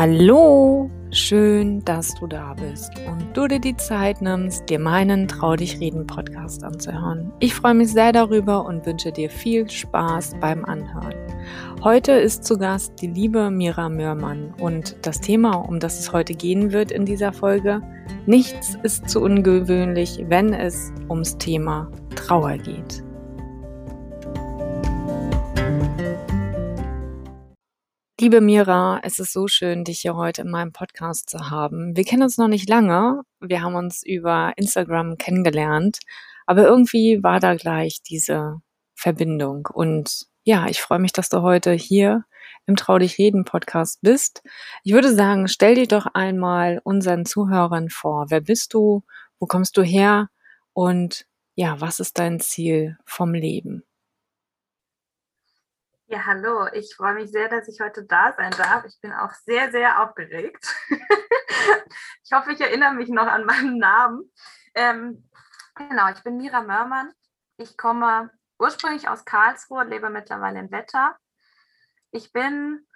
Hallo, schön, dass du da bist und du dir die Zeit nimmst, dir meinen Trau dich reden Podcast anzuhören. Ich freue mich sehr darüber und wünsche dir viel Spaß beim Anhören. Heute ist zu Gast die liebe Mira Mörmann und das Thema, um das es heute gehen wird in dieser Folge, nichts ist zu ungewöhnlich, wenn es ums Thema Trauer geht. Liebe Mira, es ist so schön, dich hier heute in meinem Podcast zu haben. Wir kennen uns noch nicht lange. Wir haben uns über Instagram kennengelernt, aber irgendwie war da gleich diese Verbindung. Und ja, ich freue mich, dass du heute hier im Trau dich reden Podcast bist. Ich würde sagen, stell dir doch einmal unseren Zuhörern vor. Wer bist du? Wo kommst du her? Und ja, was ist dein Ziel vom Leben? Ja, hallo. Ich freue mich sehr, dass ich heute da sein darf. Ich bin auch sehr, sehr aufgeregt. ich hoffe, ich erinnere mich noch an meinen Namen. Ähm, genau, ich bin Mira Mörmann. Ich komme ursprünglich aus Karlsruhe, lebe mittlerweile in Wetter. Ich bin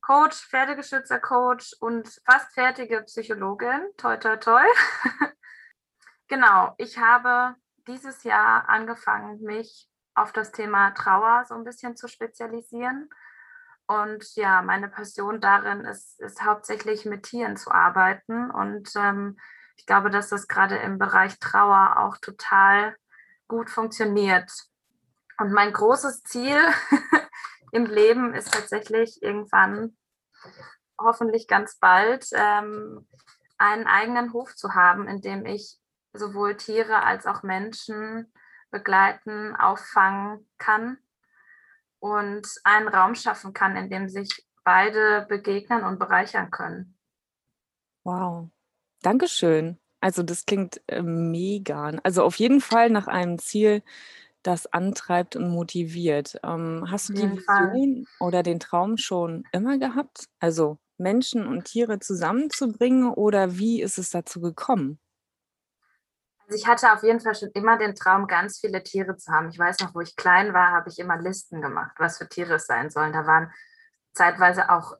Coach, Pferdegeschützer-Coach und fast fertige Psychologin. Toi, toi, toi. genau, ich habe dieses Jahr angefangen, mich auf das Thema Trauer so ein bisschen zu spezialisieren. Und ja, meine Passion darin ist, ist hauptsächlich mit Tieren zu arbeiten. Und ähm, ich glaube, dass das gerade im Bereich Trauer auch total gut funktioniert. Und mein großes Ziel im Leben ist tatsächlich irgendwann, hoffentlich ganz bald, ähm, einen eigenen Hof zu haben, in dem ich sowohl Tiere als auch Menschen begleiten, auffangen kann und einen Raum schaffen kann, in dem sich beide begegnen und bereichern können. Wow, Dankeschön. Also das klingt äh, mega. Also auf jeden Fall nach einem Ziel, das antreibt und motiviert. Ähm, hast du die Vision Fall. oder den Traum schon immer gehabt? Also Menschen und Tiere zusammenzubringen oder wie ist es dazu gekommen? Also ich hatte auf jeden Fall schon immer den Traum, ganz viele Tiere zu haben. Ich weiß noch, wo ich klein war, habe ich immer Listen gemacht, was für Tiere es sein sollen. Da waren zeitweise auch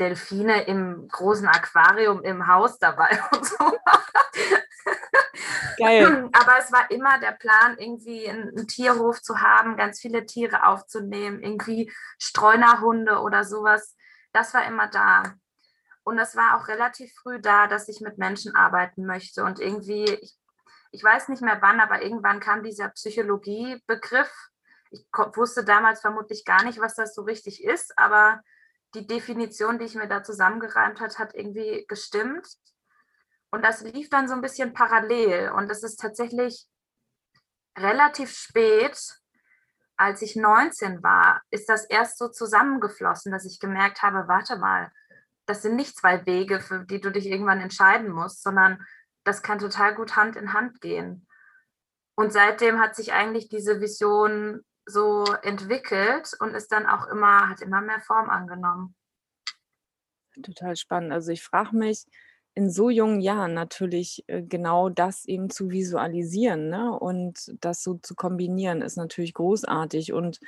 Delfine im großen Aquarium im Haus dabei und so. Geil. Aber es war immer der Plan, irgendwie einen Tierhof zu haben, ganz viele Tiere aufzunehmen, irgendwie Streunerhunde oder sowas. Das war immer da. Und es war auch relativ früh da, dass ich mit Menschen arbeiten möchte. Und irgendwie, ich ich weiß nicht mehr wann, aber irgendwann kam dieser Psychologiebegriff. Ich wusste damals vermutlich gar nicht, was das so richtig ist, aber die Definition, die ich mir da zusammengereimt hat, hat irgendwie gestimmt. Und das lief dann so ein bisschen parallel. Und es ist tatsächlich relativ spät, als ich 19 war, ist das erst so zusammengeflossen, dass ich gemerkt habe, warte mal, das sind nicht zwei Wege, für die du dich irgendwann entscheiden musst, sondern das kann total gut Hand in Hand gehen. Und seitdem hat sich eigentlich diese Vision so entwickelt und ist dann auch immer, hat immer mehr Form angenommen. Total spannend. Also ich frage mich, in so jungen Jahren natürlich äh, genau das eben zu visualisieren ne? und das so zu kombinieren, ist natürlich großartig. Und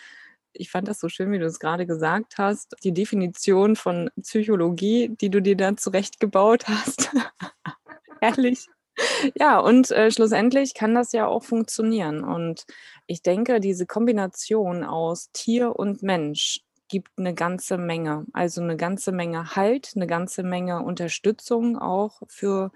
ich fand das so schön, wie du es gerade gesagt hast, die Definition von Psychologie, die du dir da zurechtgebaut hast. Herrlich. Ja, und äh, schlussendlich kann das ja auch funktionieren. Und ich denke, diese Kombination aus Tier und Mensch gibt eine ganze Menge. Also eine ganze Menge Halt, eine ganze Menge Unterstützung auch für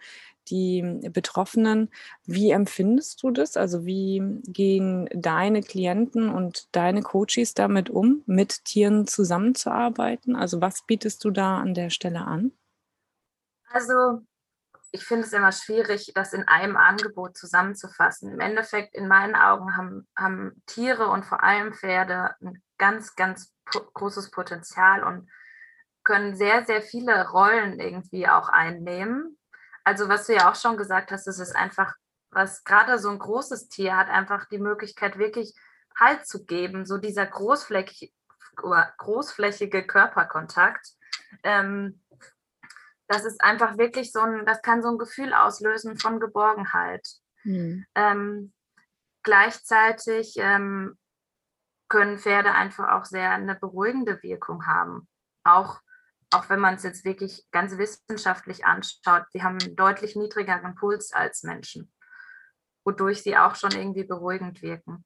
die Betroffenen. Wie empfindest du das? Also wie gehen deine Klienten und deine Coaches damit um, mit Tieren zusammenzuarbeiten? Also was bietest du da an der Stelle an? Also ich finde es immer schwierig, das in einem Angebot zusammenzufassen. Im Endeffekt, in meinen Augen, haben, haben Tiere und vor allem Pferde ein ganz, ganz großes Potenzial und können sehr, sehr viele Rollen irgendwie auch einnehmen. Also was du ja auch schon gesagt hast, es ist einfach, was gerade so ein großes Tier hat, einfach die Möglichkeit, wirklich Halt zu geben, so dieser großflächige, großflächige Körperkontakt. Ähm, das ist einfach wirklich so ein, das kann so ein Gefühl auslösen von Geborgenheit. Mhm. Ähm, gleichzeitig ähm, können Pferde einfach auch sehr eine beruhigende Wirkung haben. Auch auch wenn man es jetzt wirklich ganz wissenschaftlich anschaut, sie haben einen deutlich niedrigeren Puls als Menschen, wodurch sie auch schon irgendwie beruhigend wirken.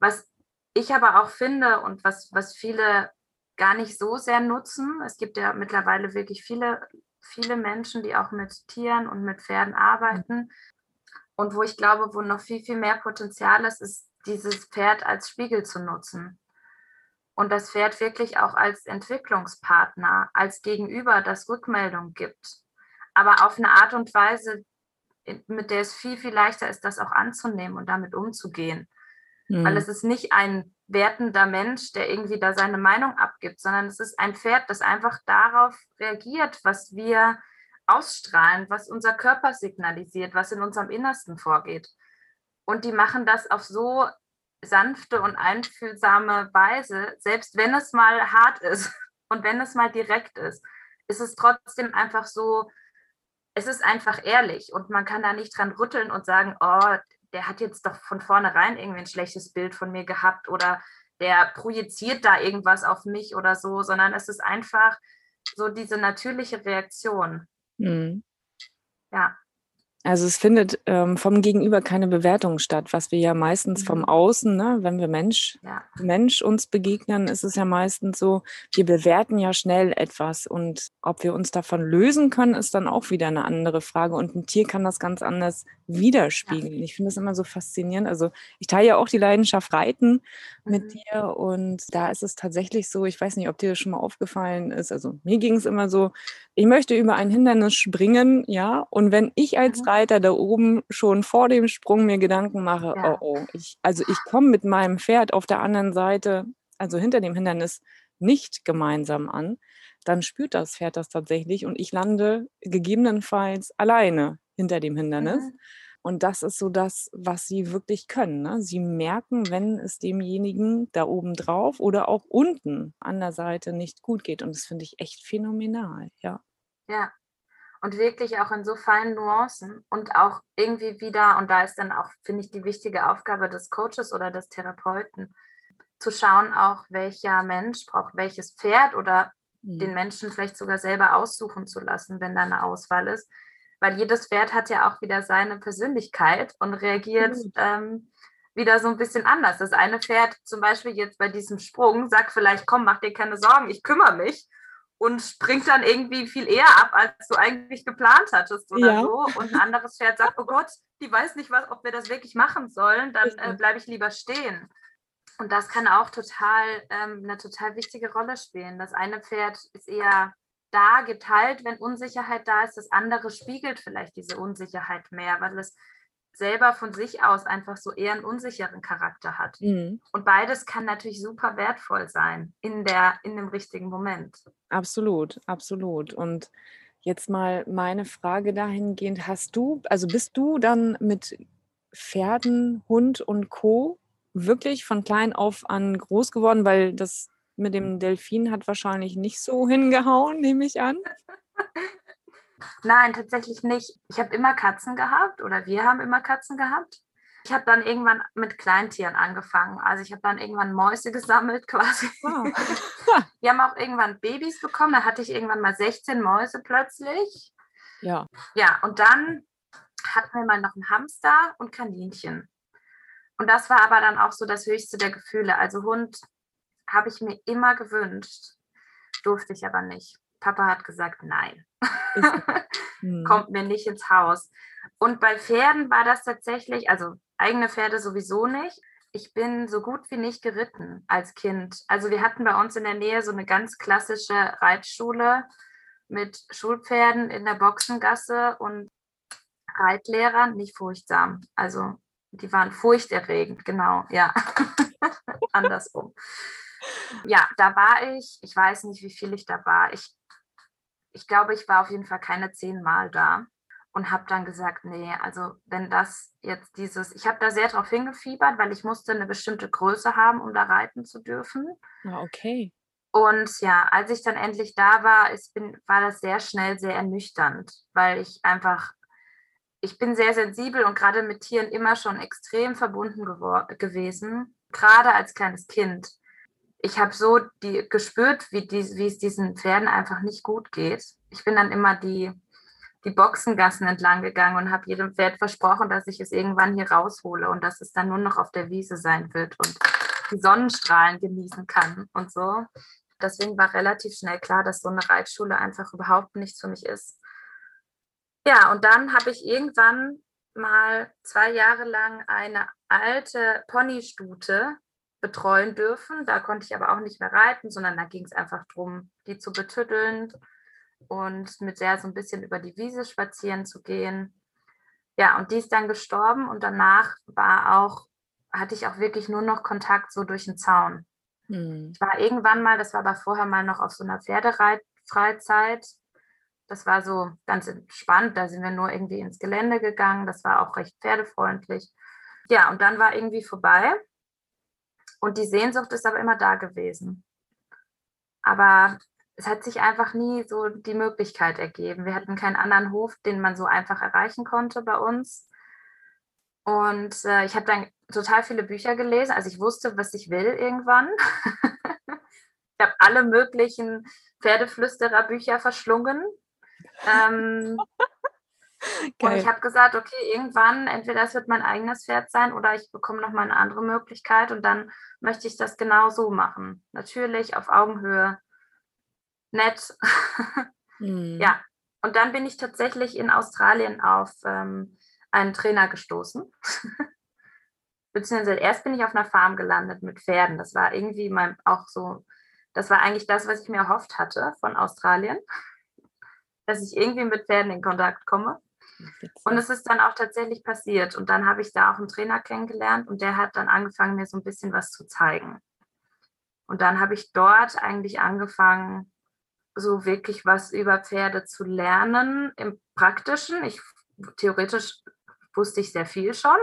Was ich aber auch finde und was, was viele gar nicht so sehr nutzen, es gibt ja mittlerweile wirklich viele, viele Menschen, die auch mit Tieren und mit Pferden arbeiten. Und wo ich glaube, wo noch viel, viel mehr Potenzial ist, ist dieses Pferd als Spiegel zu nutzen und das Pferd wirklich auch als Entwicklungspartner, als Gegenüber, das Rückmeldung gibt, aber auf eine Art und Weise, mit der es viel, viel leichter ist, das auch anzunehmen und damit umzugehen. Mhm. Weil es ist nicht ein wertender Mensch, der irgendwie da seine Meinung abgibt, sondern es ist ein Pferd, das einfach darauf reagiert, was wir ausstrahlen, was unser Körper signalisiert, was in unserem Innersten vorgeht. Und die machen das auf so sanfte und einfühlsame Weise, selbst wenn es mal hart ist und wenn es mal direkt ist, ist es trotzdem einfach so, es ist einfach ehrlich und man kann da nicht dran rütteln und sagen, oh, der hat jetzt doch von vornherein irgendwie ein schlechtes Bild von mir gehabt oder der projiziert da irgendwas auf mich oder so, sondern es ist einfach so diese natürliche Reaktion. Mhm. Ja. Also es findet ähm, vom Gegenüber keine Bewertung statt, was wir ja meistens vom mhm. Außen, ne, wenn wir Mensch, ja. Mensch uns begegnen, ist es ja meistens so, wir bewerten ja schnell etwas und ob wir uns davon lösen können, ist dann auch wieder eine andere Frage. Und ein Tier kann das ganz anders widerspiegeln. Ja. Ich finde das immer so faszinierend. Also ich teile ja auch die Leidenschaft Reiten mit mhm. dir und da ist es tatsächlich so, ich weiß nicht, ob dir das schon mal aufgefallen ist. Also mir ging es immer so, ich möchte über ein Hindernis springen, ja, und wenn ich als mhm. Reiter da oben schon vor dem Sprung mir Gedanken mache, ja. oh, oh, ich, also ich komme mit meinem Pferd auf der anderen Seite, also hinter dem Hindernis, nicht gemeinsam an, dann spürt das Pferd das tatsächlich und ich lande gegebenenfalls alleine hinter dem Hindernis. Mhm. Und das ist so das, was sie wirklich können. Ne? Sie merken, wenn es demjenigen da oben drauf oder auch unten an der Seite nicht gut geht. Und das finde ich echt phänomenal, ja. Ja. Und wirklich auch in so feinen Nuancen und auch irgendwie wieder, und da ist dann auch, finde ich, die wichtige Aufgabe des Coaches oder des Therapeuten, zu schauen auch, welcher Mensch braucht welches Pferd oder mhm. den Menschen vielleicht sogar selber aussuchen zu lassen, wenn da eine Auswahl ist weil jedes Pferd hat ja auch wieder seine Persönlichkeit und reagiert mhm. ähm, wieder so ein bisschen anders. Das eine Pferd zum Beispiel jetzt bei diesem Sprung sagt vielleicht, komm, mach dir keine Sorgen, ich kümmere mich und springt dann irgendwie viel eher ab, als du eigentlich geplant hattest oder ja. so. Und ein anderes Pferd sagt, oh Gott, die weiß nicht, was, ob wir das wirklich machen sollen, dann äh, bleibe ich lieber stehen. Und das kann auch total ähm, eine total wichtige Rolle spielen. Das eine Pferd ist eher da geteilt, wenn Unsicherheit da ist. Das andere spiegelt vielleicht diese Unsicherheit mehr, weil es selber von sich aus einfach so eher einen unsicheren Charakter hat. Mhm. Und beides kann natürlich super wertvoll sein in, der, in dem richtigen Moment. Absolut, absolut. Und jetzt mal meine Frage dahingehend, hast du, also bist du dann mit Pferden, Hund und Co. wirklich von klein auf an groß geworden, weil das mit dem Delfin hat wahrscheinlich nicht so hingehauen, nehme ich an. Nein, tatsächlich nicht. Ich habe immer Katzen gehabt oder wir haben immer Katzen gehabt. Ich habe dann irgendwann mit Kleintieren angefangen. Also ich habe dann irgendwann Mäuse gesammelt quasi. Wow. Wir haben auch irgendwann Babys bekommen. Da hatte ich irgendwann mal 16 Mäuse plötzlich. Ja. Ja, und dann hatten wir mal noch einen Hamster und Kaninchen. Und das war aber dann auch so das höchste der Gefühle. Also Hund habe ich mir immer gewünscht, durfte ich aber nicht. Papa hat gesagt, nein, hm. kommt mir nicht ins Haus. Und bei Pferden war das tatsächlich, also eigene Pferde sowieso nicht. Ich bin so gut wie nicht geritten als Kind. Also wir hatten bei uns in der Nähe so eine ganz klassische Reitschule mit Schulpferden in der Boxengasse und Reitlehrern, nicht furchtsam. Also die waren furchterregend, genau, ja. Andersrum ja, da war ich, ich weiß nicht, wie viel ich da war. Ich, ich glaube, ich war auf jeden Fall keine zehn Mal da und habe dann gesagt, nee, also wenn das jetzt dieses, ich habe da sehr drauf hingefiebert, weil ich musste eine bestimmte Größe haben, um da reiten zu dürfen. Ah, okay. Und ja, als ich dann endlich da war, ist, bin, war das sehr schnell sehr ernüchternd, weil ich einfach, ich bin sehr sensibel und gerade mit Tieren immer schon extrem verbunden gewesen, gerade als kleines Kind ich habe so die, gespürt, wie, die, wie es diesen Pferden einfach nicht gut geht. Ich bin dann immer die, die Boxengassen entlang gegangen und habe jedem Pferd versprochen, dass ich es irgendwann hier raushole und dass es dann nur noch auf der Wiese sein wird und die Sonnenstrahlen genießen kann und so. Deswegen war relativ schnell klar, dass so eine Reitschule einfach überhaupt nichts für mich ist. Ja, und dann habe ich irgendwann mal zwei Jahre lang eine alte Ponystute betreuen dürfen. Da konnte ich aber auch nicht mehr reiten, sondern da ging es einfach darum, die zu betütteln und mit der so ein bisschen über die Wiese spazieren zu gehen. Ja, und die ist dann gestorben und danach war auch, hatte ich auch wirklich nur noch Kontakt so durch den Zaun. Hm. Ich war irgendwann mal, das war aber vorher mal noch auf so einer Pferdereitfreizeit. Das war so ganz entspannt. Da sind wir nur irgendwie ins Gelände gegangen. Das war auch recht pferdefreundlich. Ja, und dann war irgendwie vorbei. Und die Sehnsucht ist aber immer da gewesen. Aber es hat sich einfach nie so die Möglichkeit ergeben. Wir hatten keinen anderen Hof, den man so einfach erreichen konnte bei uns. Und äh, ich habe dann total viele Bücher gelesen. Also ich wusste, was ich will irgendwann. ich habe alle möglichen Pferdeflüsterer-Bücher verschlungen. Ähm, und ich habe gesagt, okay, irgendwann, entweder das wird mein eigenes Pferd sein oder ich bekomme noch mal eine andere Möglichkeit und dann möchte ich das genau so machen. Natürlich auf Augenhöhe, nett. Mhm. Ja, und dann bin ich tatsächlich in Australien auf ähm, einen Trainer gestoßen. Beziehungsweise erst bin ich auf einer Farm gelandet mit Pferden. Das war irgendwie mein, auch so, das war eigentlich das, was ich mir erhofft hatte von Australien, dass ich irgendwie mit Pferden in Kontakt komme. Und es ist dann auch tatsächlich passiert. Und dann habe ich da auch einen Trainer kennengelernt und der hat dann angefangen, mir so ein bisschen was zu zeigen. Und dann habe ich dort eigentlich angefangen, so wirklich was über Pferde zu lernen im Praktischen. Ich theoretisch wusste ich sehr viel schon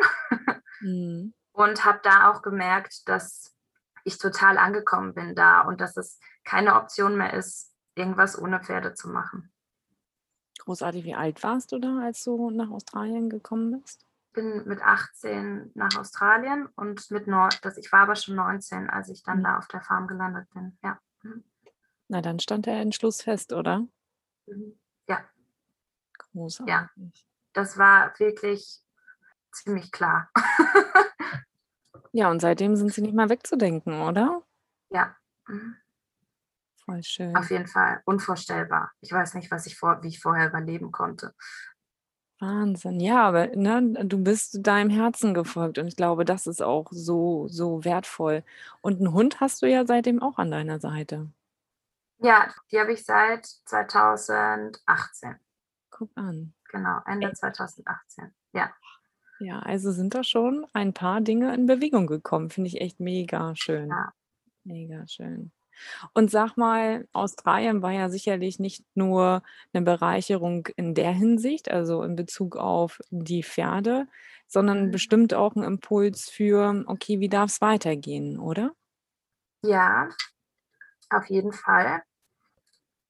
mhm. und habe da auch gemerkt, dass ich total angekommen bin da und dass es keine Option mehr ist, irgendwas ohne Pferde zu machen. Großartig, wie alt warst du da, als du nach Australien gekommen bist? Ich bin mit 18 nach Australien und mit neun, das, ich war aber schon 19, als ich dann mhm. da auf der Farm gelandet bin. Ja. Mhm. Na, dann stand der Entschluss fest, oder? Mhm. Ja. Großartig. Ja, das war wirklich ziemlich klar. ja, und seitdem sind sie nicht mal wegzudenken, oder? Ja. Mhm. Voll schön. Auf jeden Fall. Unvorstellbar. Ich weiß nicht, was ich vor, wie ich vorher überleben konnte. Wahnsinn. Ja, aber ne, du bist deinem Herzen gefolgt und ich glaube, das ist auch so, so wertvoll. Und einen Hund hast du ja seitdem auch an deiner Seite. Ja, die habe ich seit 2018. Guck an. Genau, Ende Echt? 2018. Ja. Ja, also sind da schon ein paar Dinge in Bewegung gekommen. Finde ich echt mega schön. Ja. Mega schön. Und sag mal, Australien war ja sicherlich nicht nur eine Bereicherung in der Hinsicht, also in Bezug auf die Pferde, sondern mhm. bestimmt auch ein Impuls für, okay, wie darf es weitergehen, oder? Ja, auf jeden Fall.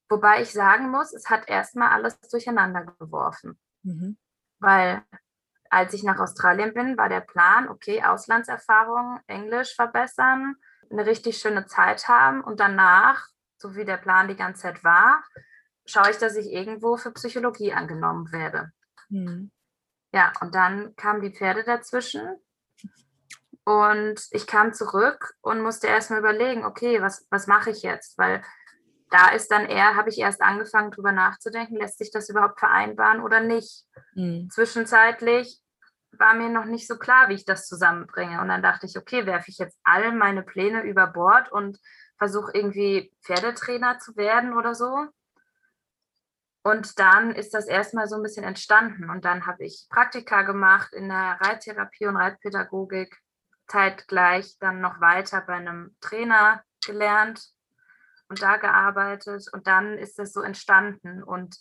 Wobei ich sagen muss, es hat erstmal alles durcheinander geworfen. Mhm. Weil als ich nach Australien bin, war der Plan, okay, Auslandserfahrung, Englisch verbessern, eine richtig schöne Zeit haben und danach, so wie der Plan die ganze Zeit war, schaue ich, dass ich irgendwo für Psychologie angenommen werde. Mhm. Ja, und dann kamen die Pferde dazwischen und ich kam zurück und musste erstmal überlegen, okay, was, was mache ich jetzt? Weil da ist dann eher, habe ich erst angefangen, darüber nachzudenken, lässt sich das überhaupt vereinbaren oder nicht. Mhm. Zwischenzeitlich war mir noch nicht so klar, wie ich das zusammenbringe. Und dann dachte ich, okay, werfe ich jetzt all meine Pläne über Bord und versuche irgendwie Pferdetrainer zu werden oder so. Und dann ist das erstmal so ein bisschen entstanden. Und dann habe ich Praktika gemacht in der Reittherapie und Reitpädagogik, zeitgleich dann noch weiter bei einem Trainer gelernt und da gearbeitet und dann ist das so entstanden und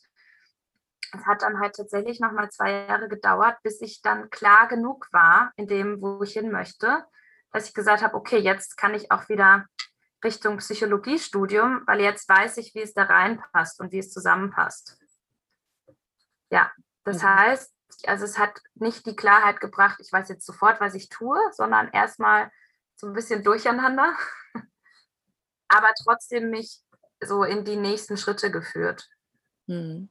es hat dann halt tatsächlich noch mal zwei Jahre gedauert, bis ich dann klar genug war in dem, wo ich hin möchte, dass ich gesagt habe, okay, jetzt kann ich auch wieder Richtung Psychologiestudium, weil jetzt weiß ich, wie es da reinpasst und wie es zusammenpasst. Ja, das mhm. heißt, also es hat nicht die Klarheit gebracht, ich weiß jetzt sofort, was ich tue, sondern erstmal so ein bisschen durcheinander. aber trotzdem mich so in die nächsten Schritte geführt. Mhm.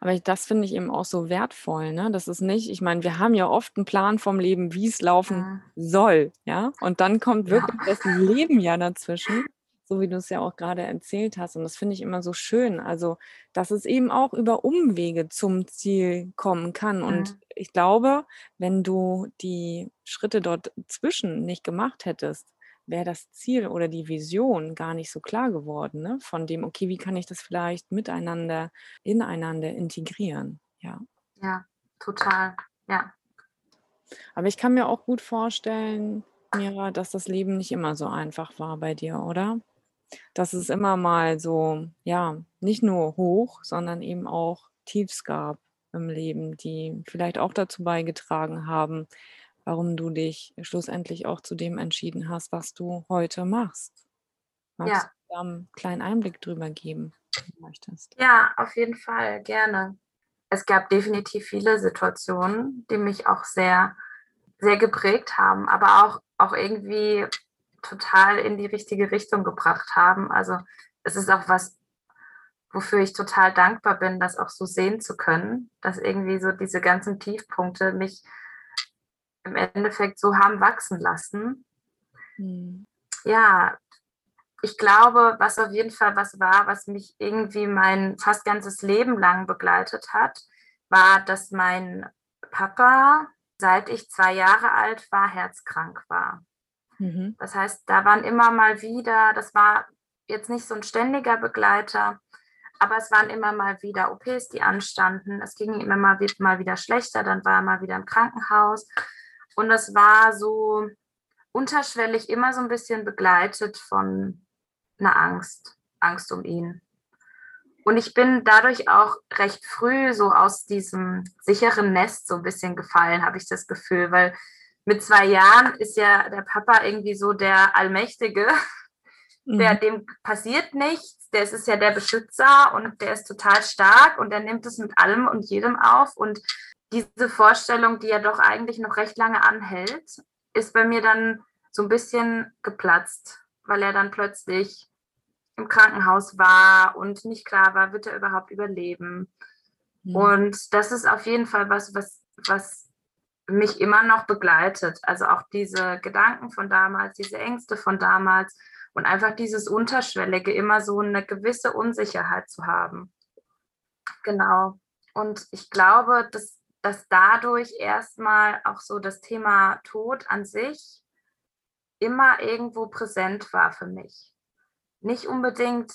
Aber ich das finde ich eben auch so wertvoll, ne? Das ist nicht ich meine, wir haben ja oft 'n Plan vom Leben, wie's laufen Mhm. soll, ja? Und dann kommt Ja. wirklich das Leben ja dazwischen, so wie du's ja auch grade erzählt hast. Und das finde ich immer so schön, also, dass es eben auch über Umwege zum Ziel kommen kann. Und Mhm. ich glaube, wenn du die Schritte dort zwischen nicht gemacht hättest, wäre das Ziel oder die Vision gar nicht so klar geworden, ne? Von dem: „Okay, wie kann ich das vielleicht miteinander ineinander integrieren?“ Ja. Ja, total, ja. Aber ich kann mir auch gut vorstellen, Mira, dass das Leben nicht immer so einfach war bei dir, oder? Dass es immer mal so, ja, nicht nur Hoch, sondern eben auch Tiefs gab im Leben, die vielleicht auch dazu beigetragen haben, warum du dich schlussendlich auch zu dem entschieden hast, was du heute machst. Magst Ja. du da 'n kleinen Einblick drüber geben, wenn du möchtest? Ja, auf jeden Fall, gerne. Es gab definitiv viele Situationen, die mich auch sehr sehr geprägt haben, aber auch auch irgendwie total in die richtige Richtung gebracht haben. Also, es ist auch was, wofür ich total dankbar bin, das auch so sehen zu können, dass irgendwie so diese ganzen Tiefpunkte mich im Endeffekt so haben wachsen lassen. Mhm. Ja, ich glaube, was auf jeden Fall was war, was mich irgendwie mein fast ganzes Leben lang begleitet hat, war, dass mein Papa, seit ich 2 Jahre alt war, herzkrank war. Mhm. Das heißt, da waren immer mal wieder das war jetzt nicht so 'n ständiger Begleiter, aber es waren immer mal wieder OPs, die anstanden. Es ging ihm immer mal wieder schlechter, dann war er mal wieder im Krankenhaus. Und das war so unterschwellig immer so 'n bisschen begleitet von 'ner Angst Angst um ihn. Und ich bin dadurch auch recht früh so aus diesem sicheren Nest so 'n bisschen gefallen, habe ich das Gefühl, weil mit 2 Jahren ist ja der Papa irgendwie so der Allmächtige, der Mhm. dem passiert nichts, der ist ja der Beschützer und der ist total stark und der nimmt es mit allem und jedem auf. Und diese Vorstellung, die ja doch eigentlich noch recht lange anhält, ist bei mir dann so 'n bisschen geplatzt, weil er dann plötzlich im Krankenhaus war und nicht klar war, wird er überhaupt überleben. Mhm. Und das ist auf jeden Fall was, was was mich immer noch begleitet. Also, auch diese Gedanken von damals, diese Ängste von damals und einfach dieses Unterschwellige, immer so 'ne gewisse Unsicherheit zu haben. Genau. Und ich glaube, dass dass dadurch erst mal auch so das Thema Tod an sich immer irgendwo präsent war für mich. Nicht unbedingt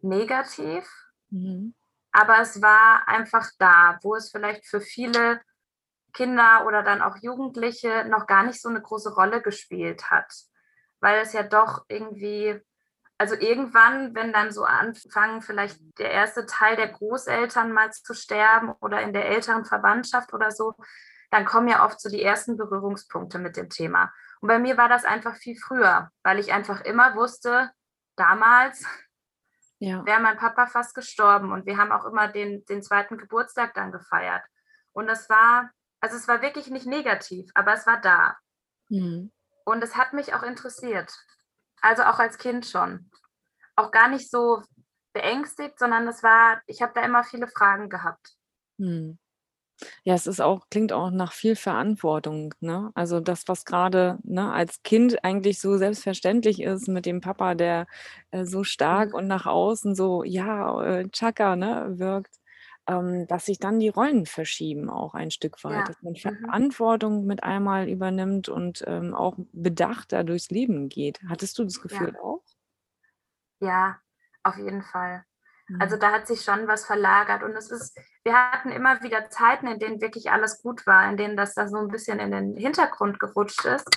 negativ Mhm. aber es war einfach da, wo es vielleicht für viele Kinder oder dann auch Jugendliche noch gar nicht so 'ne große Rolle gespielt hat, weil es ja doch irgendwie also, irgendwann, wenn dann so anfangen, vielleicht der 1. Teil der Großeltern mal zu sterben oder in der älteren Verwandtschaft oder so, dann kommen ja oft so die ersten Berührungspunkte mit dem Thema. Und bei mir war das einfach viel früher, weil ich einfach immer wusste, damals Ja. wäre mein Papa fast gestorben und wir haben auch immer den den 2. Geburtstag dann gefeiert. Und das war also, es war wirklich nicht negativ, aber es war da. Mhm. Und es hat mich auch interessiert. Also, auch als Kind schon. Auch gar nicht so beängstigt, sondern es war ich habe da immer viele Fragen gehabt. Mhm. Ja, es ist auch klingt auch nach viel Verantwortung, ne? Also, das, was grade, ne, als Kind eigentlich so selbstverständlich ist mit dem Papa, der, äh, so stark Mhm. und nach außen so, ja, äh, Chaka, ne, wirkt, ähm, dass sich dann die Rollen verschieben auch ein Stück weit, Ja, dass man mhm. Verantwortung mit einmal übernimmt und, ähm, auch bedachter durchs Leben geht. Hattest du das Ja. Gefühl auch? Ja, auf jeden Fall. Also, Mhm. da hat sich schon was verlagert und es ist wir hatten immer wieder Zeiten, in denen wirklich alles gut war, in denen das da so 'n bisschen in den Hintergrund gerutscht ist.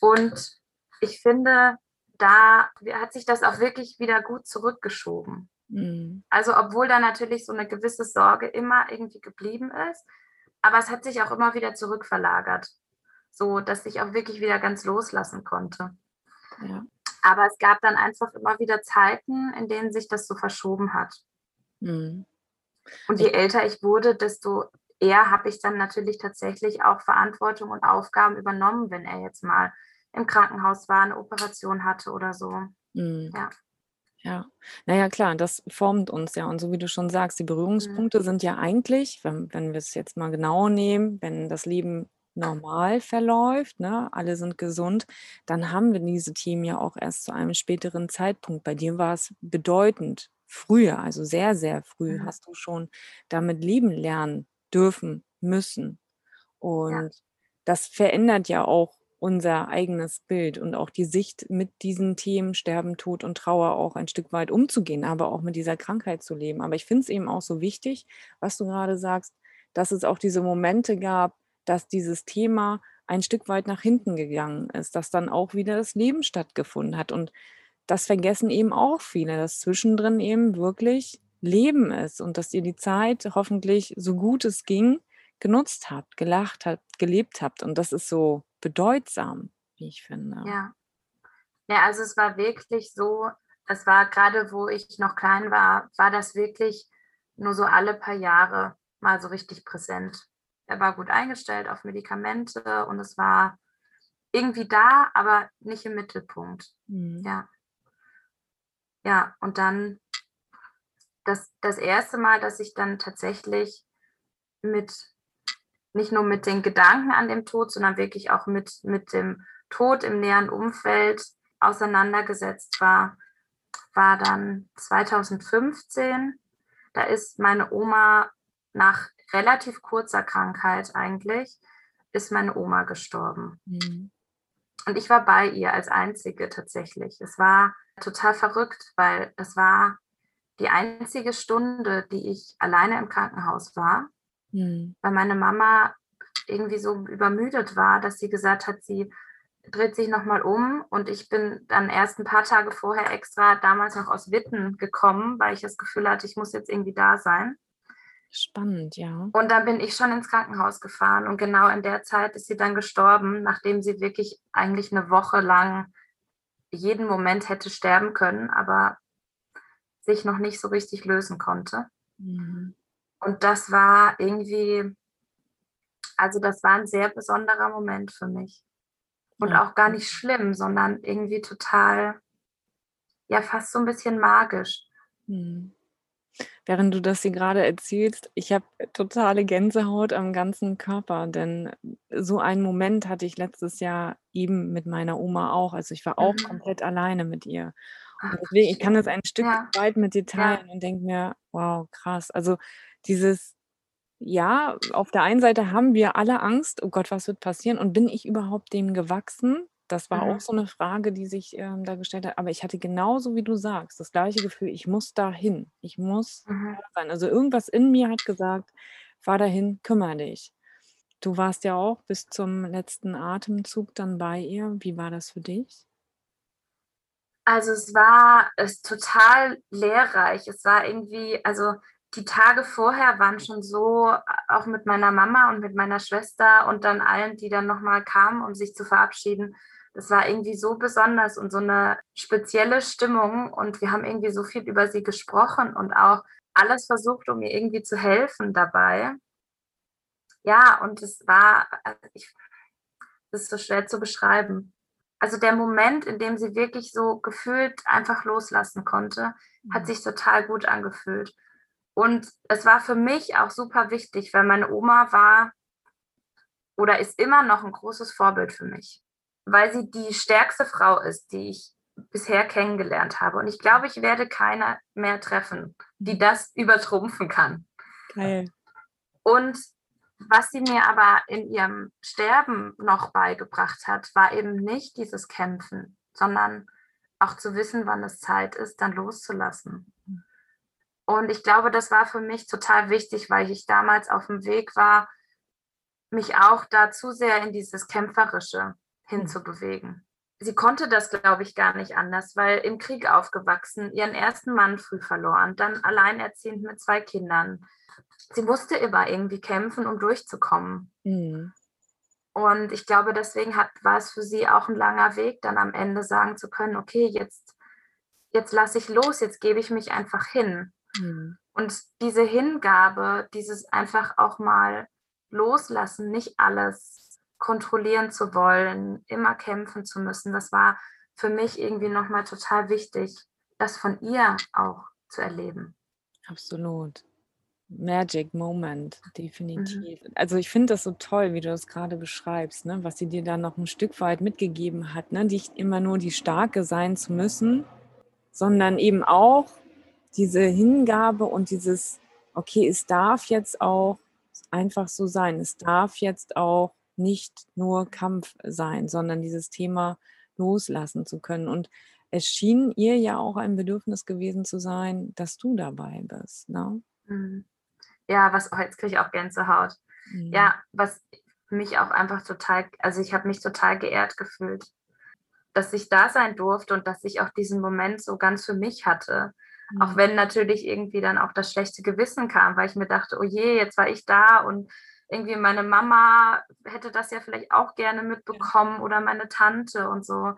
Und ich finde, da hat sich das auch wirklich wieder gut zurückgeschoben. Mhm. Also, obwohl da natürlich so 'ne gewisse Sorge immer irgendwie geblieben ist, aber es hat sich auch immer wieder zurückverlagert, so dass ich auch wirklich wieder ganz loslassen konnte. Ja. Aber es gab dann einfach immer wieder Zeiten, in denen sich das so verschoben hat. Mhm. Und je älter ich wurde, desto eher habe ich dann natürlich tatsächlich auch Verantwortung und Aufgaben übernommen, wenn er jetzt mal im Krankenhaus war, 'ne Operation hatte oder so. Mhm. Ja. Ja. Na ja, klar, das formt uns ja. Und so wie du schon sagst, die Mhm. Berührungspunkte sind ja eigentlich, wenn wenn wir es jetzt mal genau nehmen, wenn das Leben normal verläuft, ne, alle sind gesund, dann haben wir diese Themen ja auch erst zu einem späteren Zeitpunkt. Bei dir war es bedeutend früher, also sehr, sehr früh Mhm. hast du schon damit leben lernen dürfen, müssen. Ja. Und das verändert ja auch unser eigenes Bild und auch die Sicht, mit diesen Themen Sterben, Tod und Trauer auch ein Stück weit umzugehen, aber auch mit dieser Krankheit zu leben. Aber ich finde es eben auch so wichtig, was du gerade sagst, dass es auch diese Momente gab, dass dieses Thema ein Stück weit nach hinten gegangen ist, dass dann auch wieder das Leben stattgefunden hat. Und das vergessen eben auch viele, dass zwischendrin eben wirklich Leben ist und dass ihr die Zeit hoffentlich, so gut es ging, genutzt habt, gelacht habt, gelebt habt. Und das ist so bedeutsam, wie ich finde. Ja. Ja, also es war wirklich so es war grade, wo ich noch klein war, war das wirklich nur so alle paar Jahre mal so richtig präsent. Er war gut eingestellt auf Medikamente und es war irgendwie da, aber nicht im Mittelpunkt. Mhm. Ja. Ja, und dann das das 1. Mal, dass ich dann tatsächlich mit nicht nur mit den Gedanken an dem Tod, sondern wirklich auch mit mit dem Tod im näheren Umfeld auseinandergesetzt war, war dann 2015. Da ist meine Oma nach relativ kurzer Krankheit eigentlich ist meine Oma gestorben. Mhm. Und ich war bei ihr als Einzige tatsächlich. Es war total verrückt, weil es war die einzige Stunde, die ich alleine im Krankenhaus war, Mhm. weil meine Mama irgendwie so übermüdet war, dass sie gesagt hat, sie dreht sich noch mal um und ich bin dann erst 'n paar Tage vorher extra damals noch aus Witten gekommen, weil ich das Gefühl hatte, ich muss jetzt irgendwie da sein. Spannend, ja. Und dann bin ich schon ins Krankenhaus gefahren und genau in der Zeit ist sie dann gestorben, nachdem sie wirklich eigentlich 'ne Woche lang jeden Moment hätte sterben können, aber sich noch nicht so richtig lösen konnte. Mhm. Und das war irgendwie also, das war 'n sehr besonderer Moment für mich. Und auch gar nicht schlimm, sondern irgendwie total ja, fast so 'n bisschen magisch. Mhm. Während du das hier grade erzählst, ich habe totale Gänsehaut am ganzen Körper, denn so einen Moment hatte ich letztes Jahr eben mit meiner Oma auch. Also, ich war auch Mhm. komplett alleine mit ihr. Und deswegen ich kann das ein Stück Ja. weit mit dir Ja. teilen und denke mir: „Wow, krass.“ Also, dieses ja, auf der einen Seite haben wir alle Angst: „Oh Gott, was wird passieren und bin ich überhaupt dem gewachsen?“ Das war auch Mhm. so 'ne Frage, die sich, ähm, da gestellt hat. Aber ich hatte genauso wie du sagst, das gleiche Gefühl, ich muss dahin. Ich muss da Mhm. sein. Also, irgendwas in mir hat gesagt: „Fahr dahin, kümmere dich.“ Du warst ja auch bis zum letzten Atemzug dann bei ihr. Wie war das für dich? Also, es war es total lehrreich. Es war irgendwie also, die Tage vorher waren schon so a auch mit meiner Mama und mit meiner Schwester und dann allen, die dann noch mal kamen, um sich zu verabschieden. Das war irgendwie so besonders und so 'ne spezielle Stimmung und wir haben irgendwie so viel über sie gesprochen und auch alles versucht, um ihr irgendwie zu helfen dabei. Ja, und es war also, ich das ist so schwer zu beschreiben. Also, der Moment, in dem sie wirklich so gefühlt einfach loslassen konnte, hat Mhm. sich total gut angefühlt. Und es war für mich auch super wichtig, weil meine Oma war oder ist immer noch 'n großes Vorbild für mich, weil sie die stärkste Frau ist, die ich bisher kennengelernt habe. Und ich glaube, ich werde keine mehr treffen, die das übertrumpfen kann. Geil. Und was sie mir aber in ihrem Sterben noch beigebracht hat, war eben nicht dieses Kämpfen, sondern auch zu wissen, wann es Zeit ist, dann loszulassen. Und ich glaube, das war für mich total wichtig, weil ich damals auf'm Weg war mich auch da zu sehr in dieses Kämpferische hinzubewegen. Sie konnte das, glaube ich, gar nicht anders, weil im Krieg aufgewachsen, ihren 1. Mann früh verloren, dann alleinerziehend mit 2 Kindern. Sie musste immer irgendwie kämpfen, um durchzukommen. Mhm. Und ich glaube, deswegen hat war es für sie auch 'n langer Weg, dann am Ende sagen zu können: „Okay, jetzt jetzt lasse ich los, jetzt gebe ich mich einfach hin.“ Mhm. Und diese Hingabe, dieses einfach auch mal loslassen, nicht alles kontrollieren zu wollen, immer kämpfen zu müssen, das war für mich irgendwie noch mal total wichtig. das von ihr auch zu erleben. Absolut. Magic Moment, Mhm. definitiv. Also ich finde das so toll, wie du das gerade beschreibst, ne? was sie dir da noch ein Stück weit mitgegeben hat, ne? nicht immer nur die Starke sein zu müssen, sondern eben auch diese Hingabe und dieses, okay, es darf jetzt auch einfach so sein. Es darf jetzt auch nicht nur Kampf sein, sondern dieses Thema loslassen zu können. Und es schien ihr ja auch ein Bedürfnis gewesen zu sein, dass du dabei bist. Ne? Mhm. Ja, was, oh, jetzt kriege ich auch Gänsehaut. Mhm. Ja, was mich auch einfach total, also ich habe mich total geehrt gefühlt, dass ich da sein durfte und dass ich auch diesen Moment so ganz für mich hatte. Auch Mhm. wenn natürlich irgendwie dann auch das schlechte Gewissen kam, weil ich mir dachte, oh je, jetzt war ich da und irgendwie meine Mama hätte das ja vielleicht auch gerne mitbekommen oder meine Tante und so.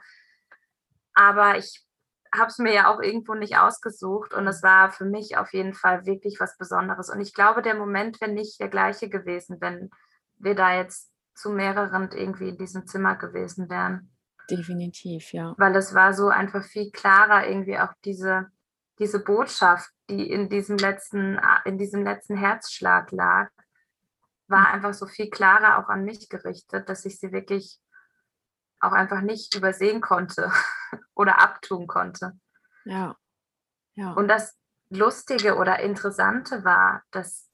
Aber ich habe es mir ja auch irgendwo nicht ausgesucht und es war für mich auf jeden Fall wirklich was Besonderes. Und ich glaube, der Moment wäre nicht der gleiche gewesen, wenn wir da jetzt zu mehreren irgendwie in diesem Zimmer gewesen wären. Definitiv, ja. Weil es war so einfach viel klarer irgendwie auch diese, diese Botschaft, die in diesem letzten, in diesem letzten Herzschlag lag, war einfach so viel klarer auch an mich gerichtet, dass ich sie wirklich auch einfach nicht übersehen konnte oder abtun konnte. Ja. Ja. Und das Lustige oder Interessante war, dass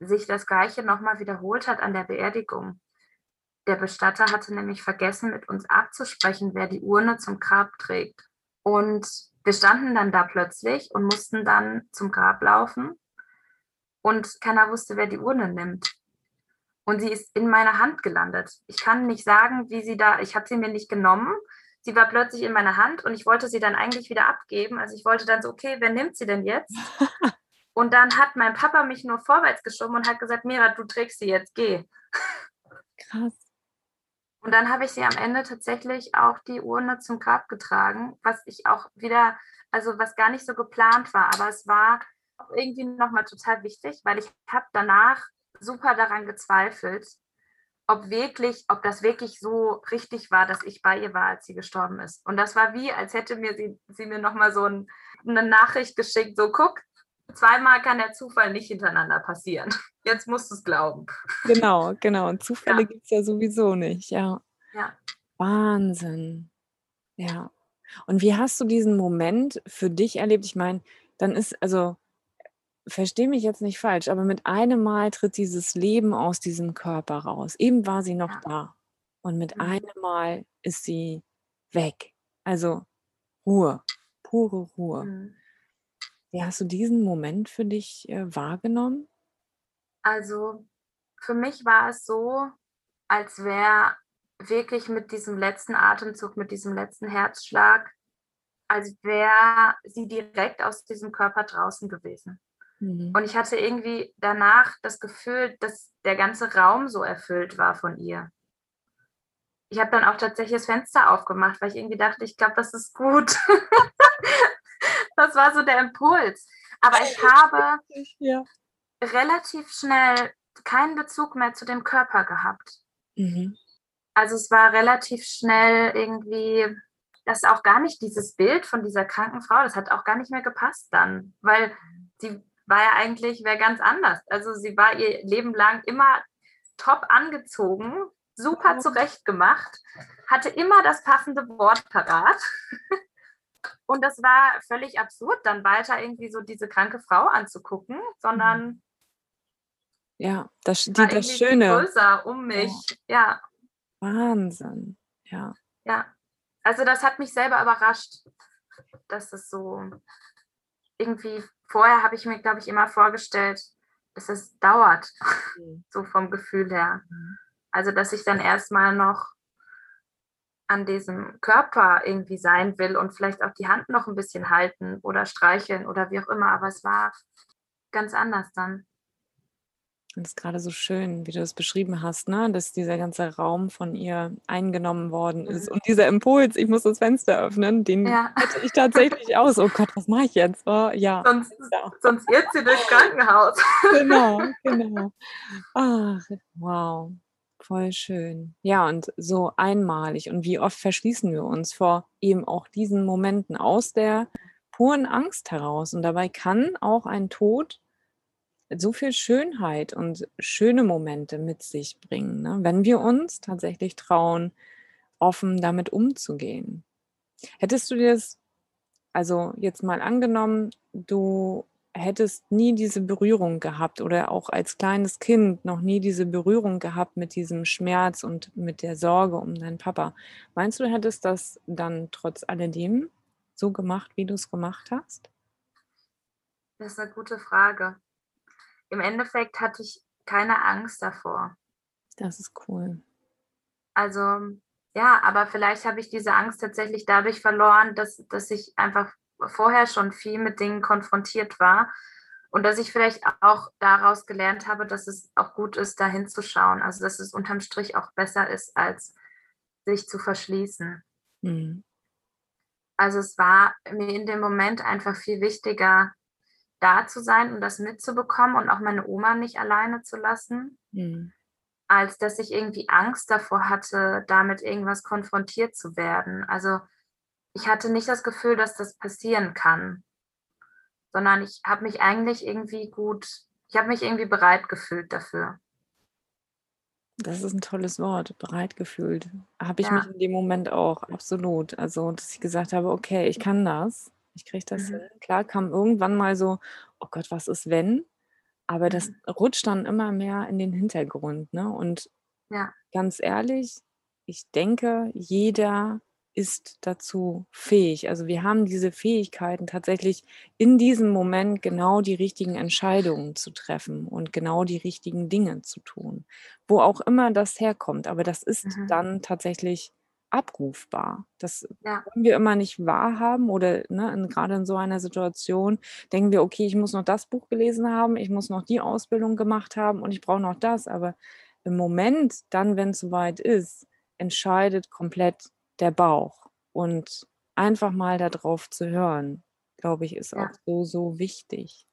sich das Gleiche nochmal wiederholt hat an der Beerdigung. Der Bestatter hatte nämlich vergessen, mit uns abzusprechen, wer die Urne zum Grab trägt. Und wir standen dann da plötzlich und mussten dann zum Grab laufen. Und keiner wusste, wer die Urne nimmt. Und sie ist in meiner Hand gelandet. Ich kann nicht sagen, wie sie da, ich habe sie mir nicht genommen. Sie war plötzlich in meiner Hand und ich wollte sie dann eigentlich wieder abgeben. Also ich wollte dann so, okay, wer nimmt sie denn jetzt? Und dann hat mein Papa mich nur vorwärts geschoben und hat gesagt, Mira, du trägst sie jetzt, geh. Krass. Und dann habe ich sie am Ende tatsächlich auch die Urne zum Grab getragen, was ich auch wieder, also was gar nicht so geplant war, aber es war irgendwie nochmal total wichtig, weil ich habe danach super daran gezweifelt, ob wirklich, ob das wirklich so richtig war, dass ich bei ihr war, als sie gestorben ist. Und das war wie, als hätte mir sie, sie mir nochmal so ein, eine Nachricht geschickt, so guck, zweimal kann der Zufall nicht hintereinander passieren. Jetzt musst du es glauben. Genau, genau. Und Zufälle Ja. gibt es ja sowieso nicht, ja. Ja. Wahnsinn. Ja. Und wie hast du diesen Moment für dich erlebt? Ich meine, dann ist, also, verstehe mich jetzt nicht falsch, aber mit einem Mal tritt dieses Leben aus diesem Körper raus. Eben war sie noch Ja. da. Und mit Mhm. einem Mal ist sie weg. Also Ruhe, pure Ruhe. Mhm. Wie hast du diesen Moment für dich äh, wahrgenommen? Also für mich war es so, als wäre wirklich mit diesem letzten Atemzug, mit diesem letzten Herzschlag, als wäre sie direkt aus diesem Körper draußen gewesen. Mhm. Und ich hatte irgendwie danach das Gefühl, dass der ganze Raum so erfüllt war von ihr. Ich habe dann auch tatsächlich das Fenster aufgemacht, weil ich irgendwie dachte, ich glaube, das ist gut. das war so der Impuls. Aber ich habe Ja. relativ schnell keinen Bezug mehr zu dem Körper gehabt. Mhm. Also es war relativ schnell irgendwie, das ist auch gar nicht dieses Bild von dieser kranken Frau, das hat auch gar nicht mehr gepasst dann, weil sie war ja eigentlich wer ganz anders. Also sie war ihr Leben lang immer top angezogen, super zurechtgemacht, hatte immer das passende Wort parat. Und das war völlig absurd, dann weiter irgendwie so diese kranke Frau anzugucken, sondern Ja, das, die, das Schöne. größer um mich. Ja, Wahnsinn. Ja. ja. Also das hat mich selber überrascht, dass es so irgendwie, vorher habe ich mir, glaube ich, immer vorgestellt, dass es dauert, so vom Gefühl her. Mhm. Also dass ich dann erstmal noch an diesem Körper irgendwie sein will und vielleicht auch die Hand noch ein bisschen halten oder streicheln oder wie auch immer. Aber es war ganz anders dann. Und es ist gerade so schön, wie du das beschrieben hast, ne? dass dieser ganze Raum von ihr eingenommen worden ist. Mhm. Und dieser Impuls, ich muss das Fenster öffnen, den Ja. hatte ich tatsächlich aus. Oh Gott, was mache ich jetzt? Oh, ja, Sonst, ja, sonst irrt sie durchs Krankenhaus. genau, genau. Ach, wow, voll schön. Ja, und so einmalig. Und wie oft verschließen wir uns vor eben auch diesen Momenten aus der puren Angst heraus. Und dabei kann auch ein Tod so viel Schönheit und schöne Momente mit sich bringen, ne? wenn wir uns tatsächlich trauen, offen damit umzugehen. Hättest du dir das, also jetzt mal angenommen, du hättest nie diese Berührung gehabt oder auch als kleines Kind noch nie diese Berührung gehabt mit diesem Schmerz und mit der Sorge um deinen Papa. Meinst du, du hättest das dann trotz alledem so gemacht, wie du es gemacht hast? Das ist eine gute Frage. Im Endeffekt hatte ich keine Angst davor. Das ist cool. Also ja, aber vielleicht habe ich diese Angst tatsächlich dadurch verloren, dass, dass ich einfach vorher schon viel mit Dingen konfrontiert war und dass ich vielleicht auch daraus gelernt habe, dass es auch gut ist, da hinzuschauen. Also dass es unterm Strich auch besser ist, als sich zu verschließen. Mhm. Also es war mir in dem Moment einfach viel wichtiger, da zu sein und das mitzubekommen und auch meine Oma nicht alleine zu lassen, mhm. als dass ich irgendwie Angst davor hatte, damit irgendwas konfrontiert zu werden. Also ich hatte nicht das Gefühl, dass das passieren kann, sondern ich habe mich eigentlich irgendwie gut, ich habe mich irgendwie bereit gefühlt dafür. Das ist ein tolles Wort, bereit gefühlt. Habe ich ja. mich in dem Moment auch, absolut. Also, dass ich gesagt habe, okay, ich kann das, ich kriege das mhm. hin. Klar kam irgendwann mal so, oh Gott, was ist wenn? Aber das mhm. rutscht dann immer mehr in den Hintergrund. Ne? Und ja. ganz ehrlich, ich denke, jeder ist dazu fähig. Also wir haben diese Fähigkeiten tatsächlich in diesem Moment genau die richtigen Entscheidungen zu treffen und genau die richtigen Dinge zu tun, wo auch immer das herkommt. Aber das ist mhm. dann tatsächlich abrufbar. Das ja. können wir immer nicht wahrhaben oder ne, gerade in so einer Situation denken wir, okay, ich muss noch das Buch gelesen haben, ich muss noch die Ausbildung gemacht haben und ich brauche noch das. Aber im Moment, dann, wenn es soweit ist, entscheidet komplett der Bauch. Und einfach mal darauf zu hören, glaube ich, ist ja. auch so, so wichtig.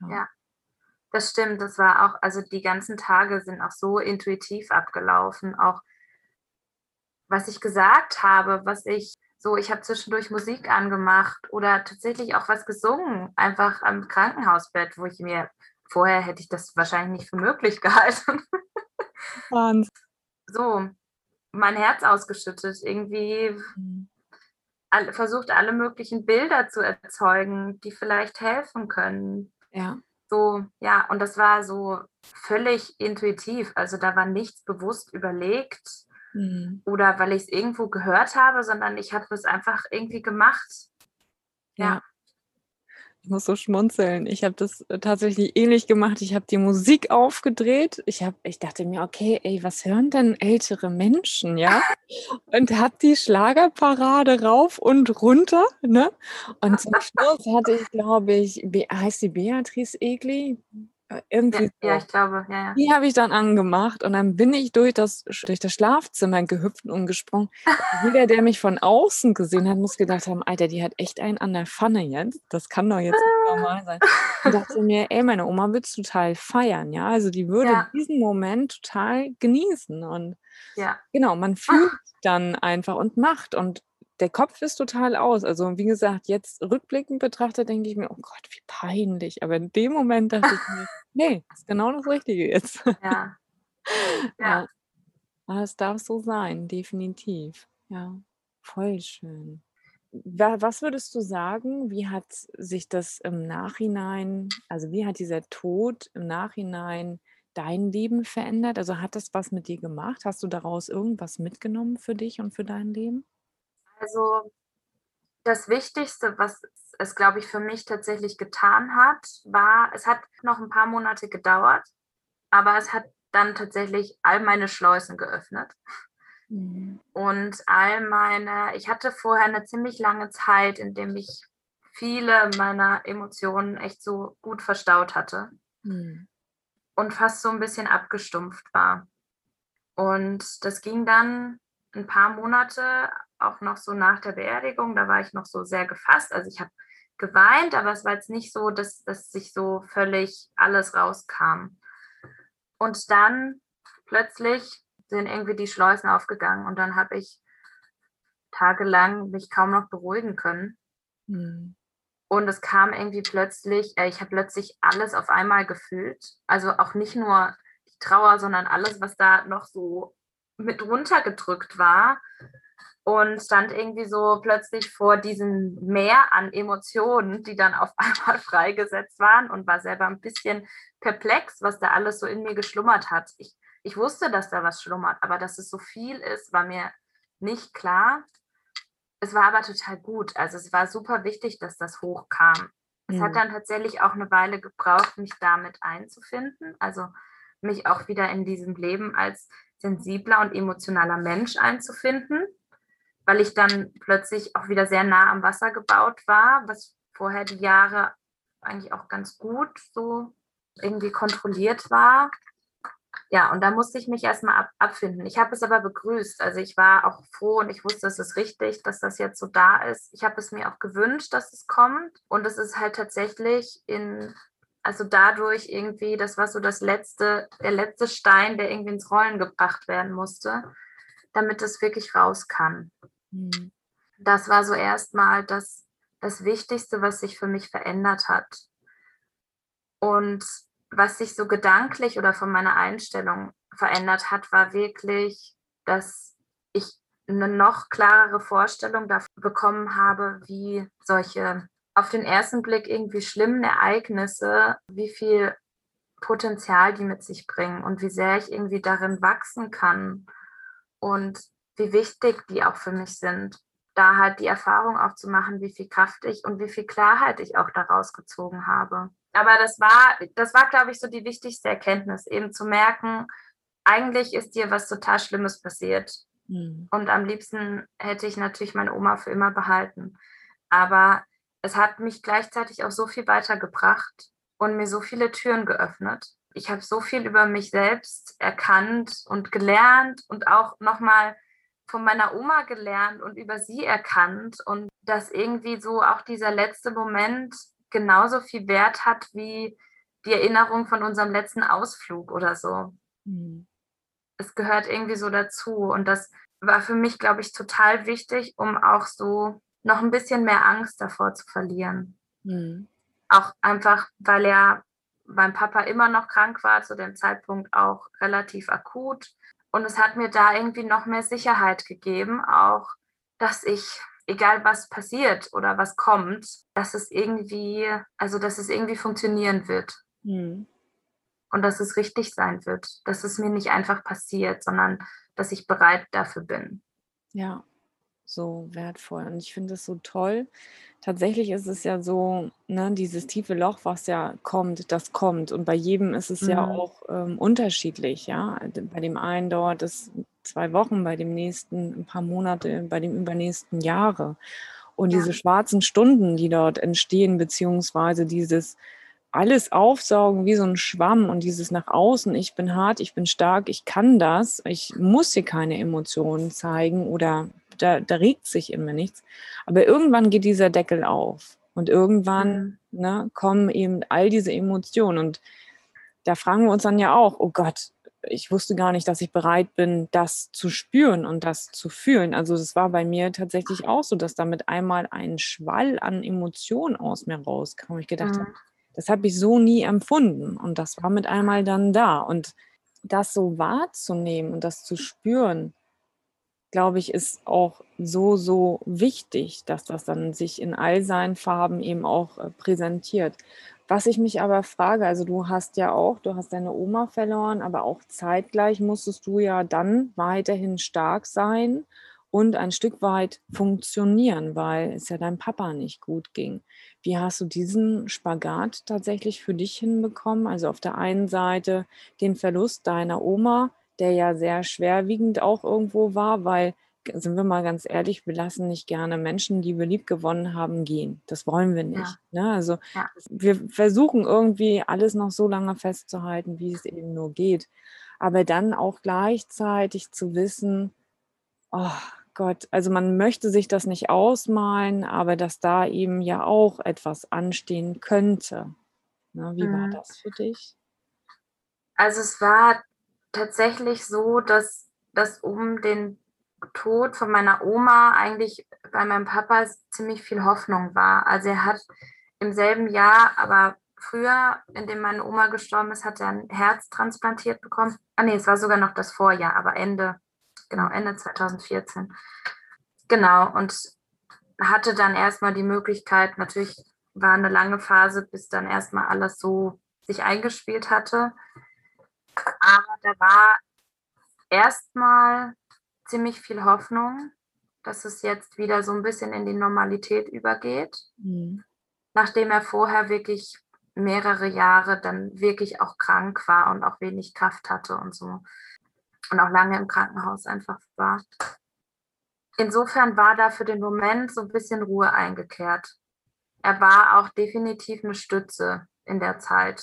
Ja. ja. das stimmt. Das war auch, also die ganzen Tage sind auch so intuitiv abgelaufen. Auch was ich gesagt habe, was ich so, ich habe zwischendurch Musik angemacht oder tatsächlich auch was gesungen, einfach am Krankenhausbett, wo ich mir vorher hätte ich das wahrscheinlich nicht für möglich gehalten. Wahnsinn. So, mein Herz ausgeschüttet, irgendwie mhm. all, versucht, alle möglichen Bilder zu erzeugen, die vielleicht helfen können. Ja. So, ja, und das war so völlig intuitiv. Also da war nichts bewusst überlegt mhm. oder weil ich es irgendwo gehört habe, sondern ich habe es einfach irgendwie gemacht. Ja. ja. Ich muss so schmunzeln. Ich habe das äh, tatsächlich ähnlich gemacht. Ich habe die Musik aufgedreht. Ich, hab, ich dachte mir, okay, ey, was hören denn ältere Menschen, ja? Und habe die Schlagerparade rauf und runter, ne? Und zum Schluss hatte ich, glaube ich, heißt die Beatrice Egli? Äh, irgendwie ja, ja, ich glaube, ja, ja. Die habe ich dann angemacht und dann bin ich durch das, durch das Schlafzimmer gehüpft und gesprungen. Jeder, der mich von außen gesehen hat, muss gedacht haben, Alter, die hat echt einen an der Pfanne jetzt. Das kann doch jetzt nicht normal sein. Und dachte mir, ey, meine Oma wird es total feiern, ja. Also die würde ja. diesen Moment total genießen. Und ja. genau, man fühlt dann einfach und macht. Und der Kopf ist total aus. Also wie gesagt, jetzt rückblickend betrachtet, denke ich mir, oh Gott, wie peinlich. Aber in dem Moment dachte ich mir, nee, ist genau das Richtige jetzt. Ja. ja. ja. Es darf so sein, definitiv. Ja, voll schön. Was würdest du sagen, wie hat sich das im Nachhinein, also wie hat dieser Tod im Nachhinein dein Leben verändert? Also hat das was mit dir gemacht? Hast du daraus irgendwas mitgenommen für dich und für dein Leben? Also das Wichtigste, was es, glaube ich, für mich tatsächlich getan hat, war, es hat noch ein paar Monate gedauert, aber es hat dann tatsächlich all meine Schleusen geöffnet. Mhm. Und all meine, ich hatte vorher eine ziemlich lange Zeit, in dem ich viele meiner Emotionen echt so gut verstaut hatte mhm. und fast so ein bisschen abgestumpft war. Und das ging dann ein paar Monate, auch noch so nach der Beerdigung, da war ich noch so sehr gefasst. Also ich habe geweint, aber es war jetzt nicht so, dass, dass sich so völlig alles rauskam. Und dann plötzlich sind irgendwie die Schleusen aufgegangen und dann habe ich tagelang mich kaum noch beruhigen können. Mhm. Und es kam irgendwie plötzlich, äh, ich habe plötzlich alles auf einmal gefühlt. Also auch nicht nur die Trauer, sondern alles, was da noch so mit runtergedrückt war. Und stand irgendwie so plötzlich vor diesem Meer an Emotionen, die dann auf einmal freigesetzt waren und war selber ein bisschen perplex, was da alles so in mir geschlummert hat. Ich, ich wusste, dass da was schlummert, aber dass es so viel ist, war mir nicht klar. Es war aber total gut. Also es war super wichtig, dass das hochkam. Es mhm. hat dann tatsächlich auch eine Weile gebraucht, mich damit einzufinden. Also mich auch wieder in diesem Leben als sensibler und emotionaler Mensch einzufinden, weil ich dann plötzlich auch wieder sehr nah am Wasser gebaut war, was vorher die Jahre eigentlich auch ganz gut so irgendwie kontrolliert war ja, und da musste ich mich erstmal ab, abfinden. Ich habe es aber begrüßt. Also ich war auch froh und ich wusste, es ist richtig, dass das jetzt so da ist. Ich habe es mir auch gewünscht, dass es kommt. Und es ist halt tatsächlich in, also dadurch irgendwie, das war so das letzte, der letzte Stein, der irgendwie ins Rollen gebracht werden musste, damit es wirklich raus kann. Mhm. Das war so erstmal das, das Wichtigste, was sich für mich verändert hat. Und was sich so gedanklich oder von meiner Einstellung verändert hat, war wirklich, dass ich eine noch klarere Vorstellung davon bekommen habe, wie solche auf den ersten Blick irgendwie schlimmen Ereignisse, wie viel Potenzial die mit sich bringen und wie sehr ich irgendwie darin wachsen kann und wie wichtig die auch für mich sind. Da halt die Erfahrung auch zu machen, wie viel Kraft ich und wie viel Klarheit ich auch daraus gezogen habe aber das war, das war, glaube ich, so die wichtigste Erkenntnis, eben zu merken, eigentlich ist dir was total Schlimmes passiert. Mhm. Und am liebsten hätte ich natürlich meine Oma für immer behalten. Aber es hat mich gleichzeitig auch so viel weitergebracht und mir so viele Türen geöffnet. Ich habe so viel über mich selbst erkannt und gelernt und auch nochmal von meiner Oma gelernt und über sie erkannt und dass irgendwie so auch dieser letzte Moment genauso viel Wert hat wie die Erinnerung von unserem letzten Ausflug oder so. Mhm. Es gehört irgendwie so dazu. Und das war für mich, glaube ich, total wichtig, um auch so noch ein bisschen mehr Angst davor zu verlieren. Mhm. Auch einfach, weil er mein Papa immer noch krank war, zu dem Zeitpunkt auch relativ akut. Und es hat mir da irgendwie noch mehr Sicherheit gegeben, auch, dass ich egal was passiert oder was kommt, dass es irgendwie, also dass es irgendwie funktionieren wird. Mhm. Und dass es richtig sein wird, dass es mir nicht einfach passiert, sondern dass ich bereit dafür bin. Ja, so wertvoll. Und ich finde es so toll. Tatsächlich ist es ja so, ne, dieses tiefe Loch, was ja kommt, das kommt. Und bei jedem ist es mhm. ja auch ähm, unterschiedlich. Ja, bei dem einen dauert es zwei Wochen, bei dem nächsten ein paar Monate, bei dem übernächsten Jahre. Und ja. diese schwarzen Stunden, die dort entstehen, beziehungsweise dieses alles aufsaugen wie so ein Schwamm und dieses nach außen, ich bin hart, ich bin stark, ich kann das, ich muss hier keine Emotionen zeigen oder da, da regt sich immer nichts. Aber irgendwann geht dieser Deckel auf und irgendwann mhm. ne, kommen eben all diese Emotionen und da fragen wir uns dann ja auch, oh Gott, ich wusste gar nicht, dass ich bereit bin, das zu spüren und das zu fühlen. Also es war bei mir tatsächlich auch so, dass damit einmal ein Schwall an Emotionen aus mir rauskam. Ich gedacht mhm. habe, das habe ich so nie empfunden und das war mit einmal dann da. Und das so wahrzunehmen und das zu spüren, glaube ich, ist auch so, so wichtig, dass das dann sich in all seinen Farben eben auch äh, präsentiert. Was ich mich aber frage, also du hast ja auch, du hast deine Oma verloren, aber auch zeitgleich musstest du ja dann weiterhin stark sein und ein Stück weit funktionieren, weil es ja deinem Papa nicht gut ging. Wie hast du diesen Spagat tatsächlich für dich hinbekommen? Also auf der einen Seite den Verlust deiner Oma, der ja sehr schwerwiegend auch irgendwo war, weil sind wir mal ganz ehrlich, wir lassen nicht gerne Menschen, die wir lieb gewonnen haben, gehen. Das wollen wir nicht. Ja. Ne? Also ja. wir versuchen irgendwie alles noch so lange festzuhalten, wie es eben nur geht. Aber dann auch gleichzeitig zu wissen, oh Gott, also man möchte sich das nicht ausmalen, aber dass da eben ja auch etwas anstehen könnte. Ne? Wie mhm. war das für dich? Also es war tatsächlich so, dass das um den Tod von meiner Oma eigentlich bei meinem Papa ziemlich viel Hoffnung war. Also er hat im selben Jahr, aber früher, in dem meine Oma gestorben ist, hat er ein Herz transplantiert bekommen. Ah nee, es war sogar noch das Vorjahr, aber Ende, genau, Ende 2014. Genau, und hatte dann erstmal die Möglichkeit, natürlich war eine lange Phase, bis dann erstmal alles so sich eingespielt hatte. Da war erstmal ziemlich viel Hoffnung, dass es jetzt wieder so ein bisschen in die Normalität übergeht. Mhm. Nachdem er vorher wirklich mehrere Jahre dann wirklich auch krank war und auch wenig Kraft hatte und so. Und auch lange im Krankenhaus einfach war. Insofern war da für den Moment so ein bisschen Ruhe eingekehrt. Er war auch definitiv eine Stütze in der Zeit.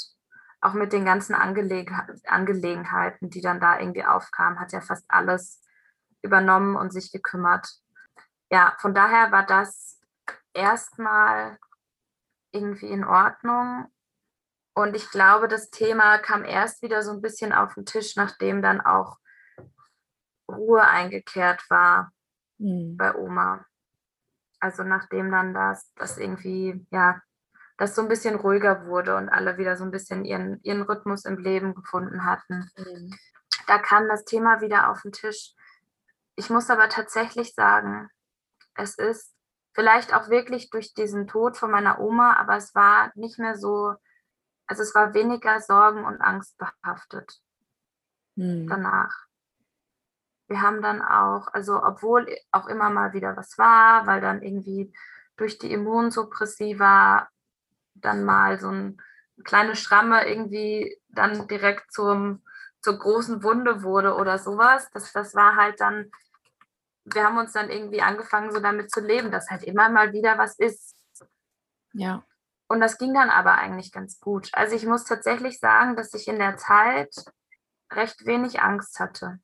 Auch mit den ganzen Angelegenheiten, die dann da irgendwie aufkamen, hat er fast alles übernommen und sich gekümmert. Ja, von daher war das erstmal irgendwie in Ordnung. Und ich glaube, das Thema kam erst wieder so ein bisschen auf den Tisch, nachdem dann auch Ruhe eingekehrt war mhm. bei Oma. Also nachdem dann das, das irgendwie, ja, das so ein bisschen ruhiger wurde und alle wieder so ein bisschen ihren, ihren Rhythmus im Leben gefunden hatten. Mhm. Da kam das Thema wieder auf den Tisch. Ich muss aber tatsächlich sagen, es ist vielleicht auch wirklich durch diesen Tod von meiner Oma, aber es war nicht mehr so, also es war weniger Sorgen und Angst behaftet mhm. danach. Wir haben dann auch, also obwohl auch immer mal wieder was war, weil dann irgendwie durch die Immunsuppressiva dann mal so eine kleine Schramme irgendwie dann direkt zum, zur großen Wunde wurde oder sowas. Das, das war halt dann, wir haben uns dann irgendwie angefangen, so damit zu leben, dass halt immer mal wieder was ist. Ja. Und das ging dann aber eigentlich ganz gut. Also ich muss tatsächlich sagen, dass ich in der Zeit recht wenig Angst hatte.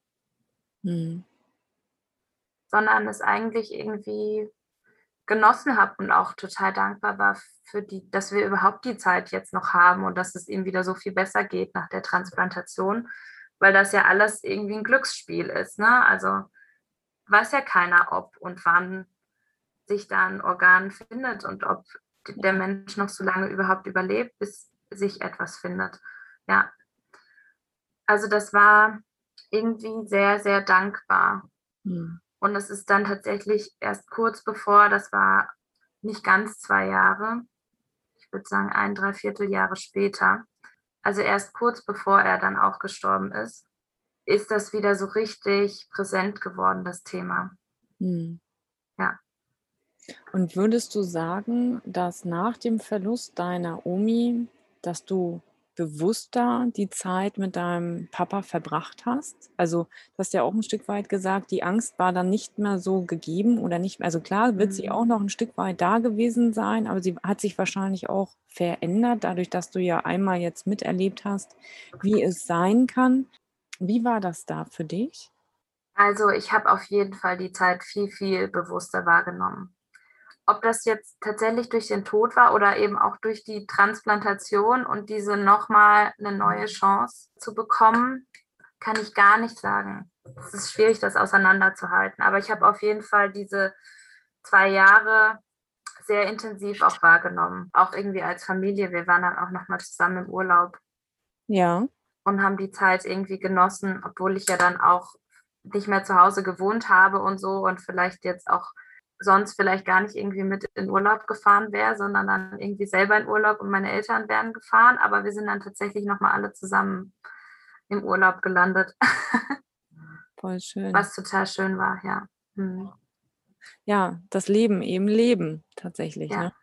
Hm. Sondern es eigentlich irgendwie genossen habe und auch total dankbar war für die, dass wir überhaupt die Zeit jetzt noch haben und dass es ihm wieder so viel besser geht nach der Transplantation, weil das ja alles irgendwie ein Glücksspiel ist. Ne? Also weiß ja keiner, ob und wann sich da ein Organ findet und ob der Mensch noch so lange überhaupt überlebt, bis sich etwas findet. Ja. Also das war irgendwie sehr, sehr dankbar. Mhm. Und es ist dann tatsächlich erst kurz bevor, das war nicht ganz zwei Jahre, ich würde sagen ein, dreiviertel Jahre später, also erst kurz bevor er dann auch gestorben ist, ist das wieder so richtig präsent geworden, das Thema. Mhm. Ja. Und würdest du sagen, dass nach dem Verlust deiner Omi, dass du bewusster die Zeit mit deinem Papa verbracht hast? Also, du hast ja auch ein Stück weit gesagt, die Angst war dann nicht mehr so gegeben oder nicht also klar, wird sie auch mhm. noch ein Stück weit da gewesen sein, aber sie hat sich wahrscheinlich auch verändert, dadurch, dass du ja einmal jetzt miterlebt hast, wie es sein kann. Wie war das da für dich? Also, ich habe auf jeden Fall die Zeit viel, viel bewusster wahrgenommen. Ob das jetzt tatsächlich durch den Tod war oder eben auch durch die Transplantation und diese nochmal eine neue Chance zu bekommen, kann ich gar nicht sagen. Es ist schwierig, das auseinanderzuhalten. Aber ich habe auf jeden Fall diese zwei Jahre sehr intensiv auch wahrgenommen. Auch irgendwie als Familie. Wir waren dann auch nochmal zusammen im Urlaub. Ja. Und haben die Zeit irgendwie genossen, obwohl ich ja dann auch nicht mehr zu Hause gewohnt habe und so und vielleicht jetzt auch sonst vielleicht gar nicht irgendwie mit in Urlaub gefahren wäre, sondern dann irgendwie selber in Urlaub und meine Eltern wären gefahren. Aber wir sind dann tatsächlich nochmal alle zusammen im Urlaub gelandet. Voll schön. Was total schön war, ja. Mhm. Ja, das Leben eben leben, tatsächlich. Ja. Ne?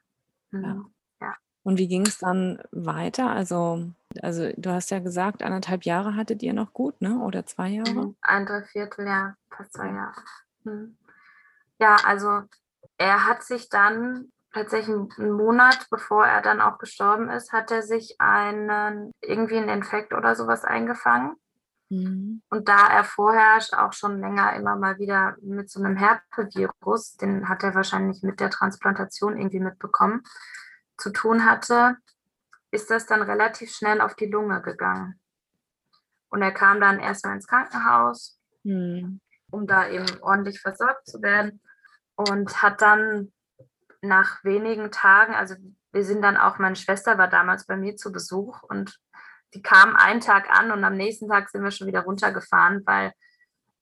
Mhm. ja. ja. Und wie ging es dann weiter? Also, also du hast ja gesagt, anderthalb Jahre hattet ihr noch gut, ne? Oder zwei Jahre? Mhm. Ein Dreivierteljahr, fast zwei Jahre. Mhm. Ja, also er hat sich dann tatsächlich einen Monat, bevor er dann auch gestorben ist, hat er sich einen irgendwie einen Infekt oder sowas eingefangen. Mhm. Und da er vorher auch schon länger immer mal wieder mit so einem Herpevirus, den hat er wahrscheinlich mit der Transplantation irgendwie mitbekommen, zu tun hatte, ist das dann relativ schnell auf die Lunge gegangen. Und er kam dann erstmal ins Krankenhaus, mhm. um da eben ordentlich versorgt zu werden und hat dann nach wenigen Tagen, also wir sind dann auch, meine Schwester war damals bei mir zu Besuch und die kam einen Tag an und am nächsten Tag sind wir schon wieder runtergefahren, weil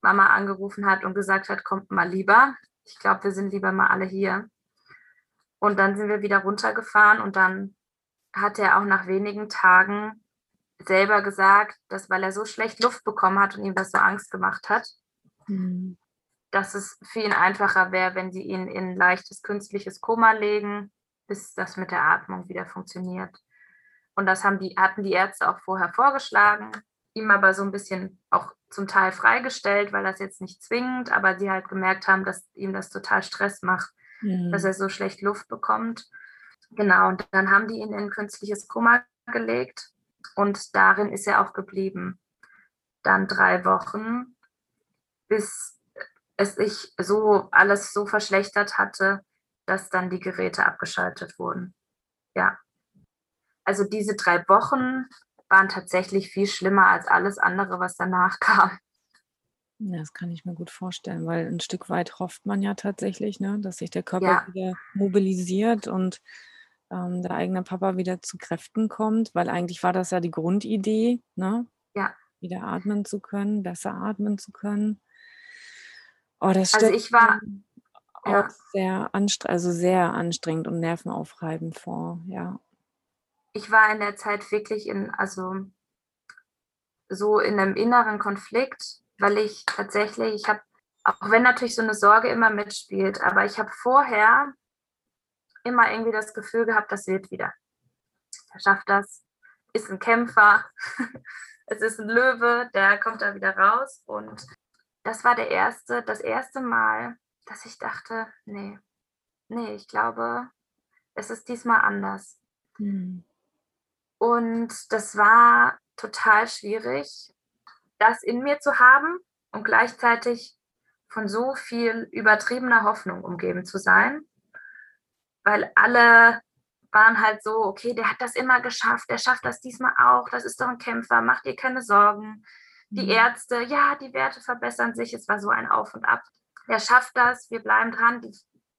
Mama angerufen hat und gesagt hat, kommt mal lieber. Ich glaube, wir sind lieber mal alle hier. Und dann sind wir wieder runtergefahren und dann hat er auch nach wenigen Tagen selber gesagt, dass weil er so schlecht Luft bekommen hat und ihm das so Angst gemacht hat, mhm. Dass es für ihn einfacher wäre, wenn sie ihn in leichtes künstliches Koma legen, bis das mit der Atmung wieder funktioniert. Und das haben die, hatten die Ärzte auch vorher vorgeschlagen, ihm aber so ein bisschen auch zum Teil freigestellt, weil das jetzt nicht zwingend, aber sie halt gemerkt haben, dass ihm das total Stress macht, mhm. dass er so schlecht Luft bekommt. Genau, und dann haben die ihn in künstliches Koma gelegt und darin ist er auch geblieben. Dann drei Wochen, bis es sich so alles so verschlechtert hatte, dass dann die Geräte abgeschaltet wurden. Ja. Also diese drei Wochen waren tatsächlich viel schlimmer als alles andere, was danach kam. Ja, das kann ich mir gut vorstellen, weil ein Stück weit hofft man ja tatsächlich, ne, dass sich der Körper ja. wieder mobilisiert und ähm, der eigene Papa wieder zu Kräften kommt, weil eigentlich war das ja die Grundidee, ne? Ja. Wieder atmen zu können, besser atmen zu können. Oh, das also ich war auch ja. sehr anstrengend, also sehr anstrengend und nervenaufreibend vor, ja ich war in der Zeit wirklich in, also so in einem inneren Konflikt, weil ich tatsächlich, ich habe, auch wenn natürlich so eine Sorge immer mitspielt, aber ich habe vorher immer irgendwie das Gefühl gehabt, das wird wieder. Er schafft das, ist ein Kämpfer, es ist ein Löwe, der kommt da wieder raus. Und das war der erste, das erste Mal, dass ich dachte, nee, nee, ich glaube, es ist diesmal anders. Hm. Und das war total schwierig, das in mir zu haben und gleichzeitig von so viel übertriebener Hoffnung umgeben zu sein, weil alle waren halt so, okay, der hat das immer geschafft, der schafft das diesmal auch, das ist doch ein Kämpfer, mach dir keine Sorgen. Die mhm. Ärzte, ja, die Werte verbessern sich, es war so ein Auf und Ab. Der schafft das, wir bleiben dran.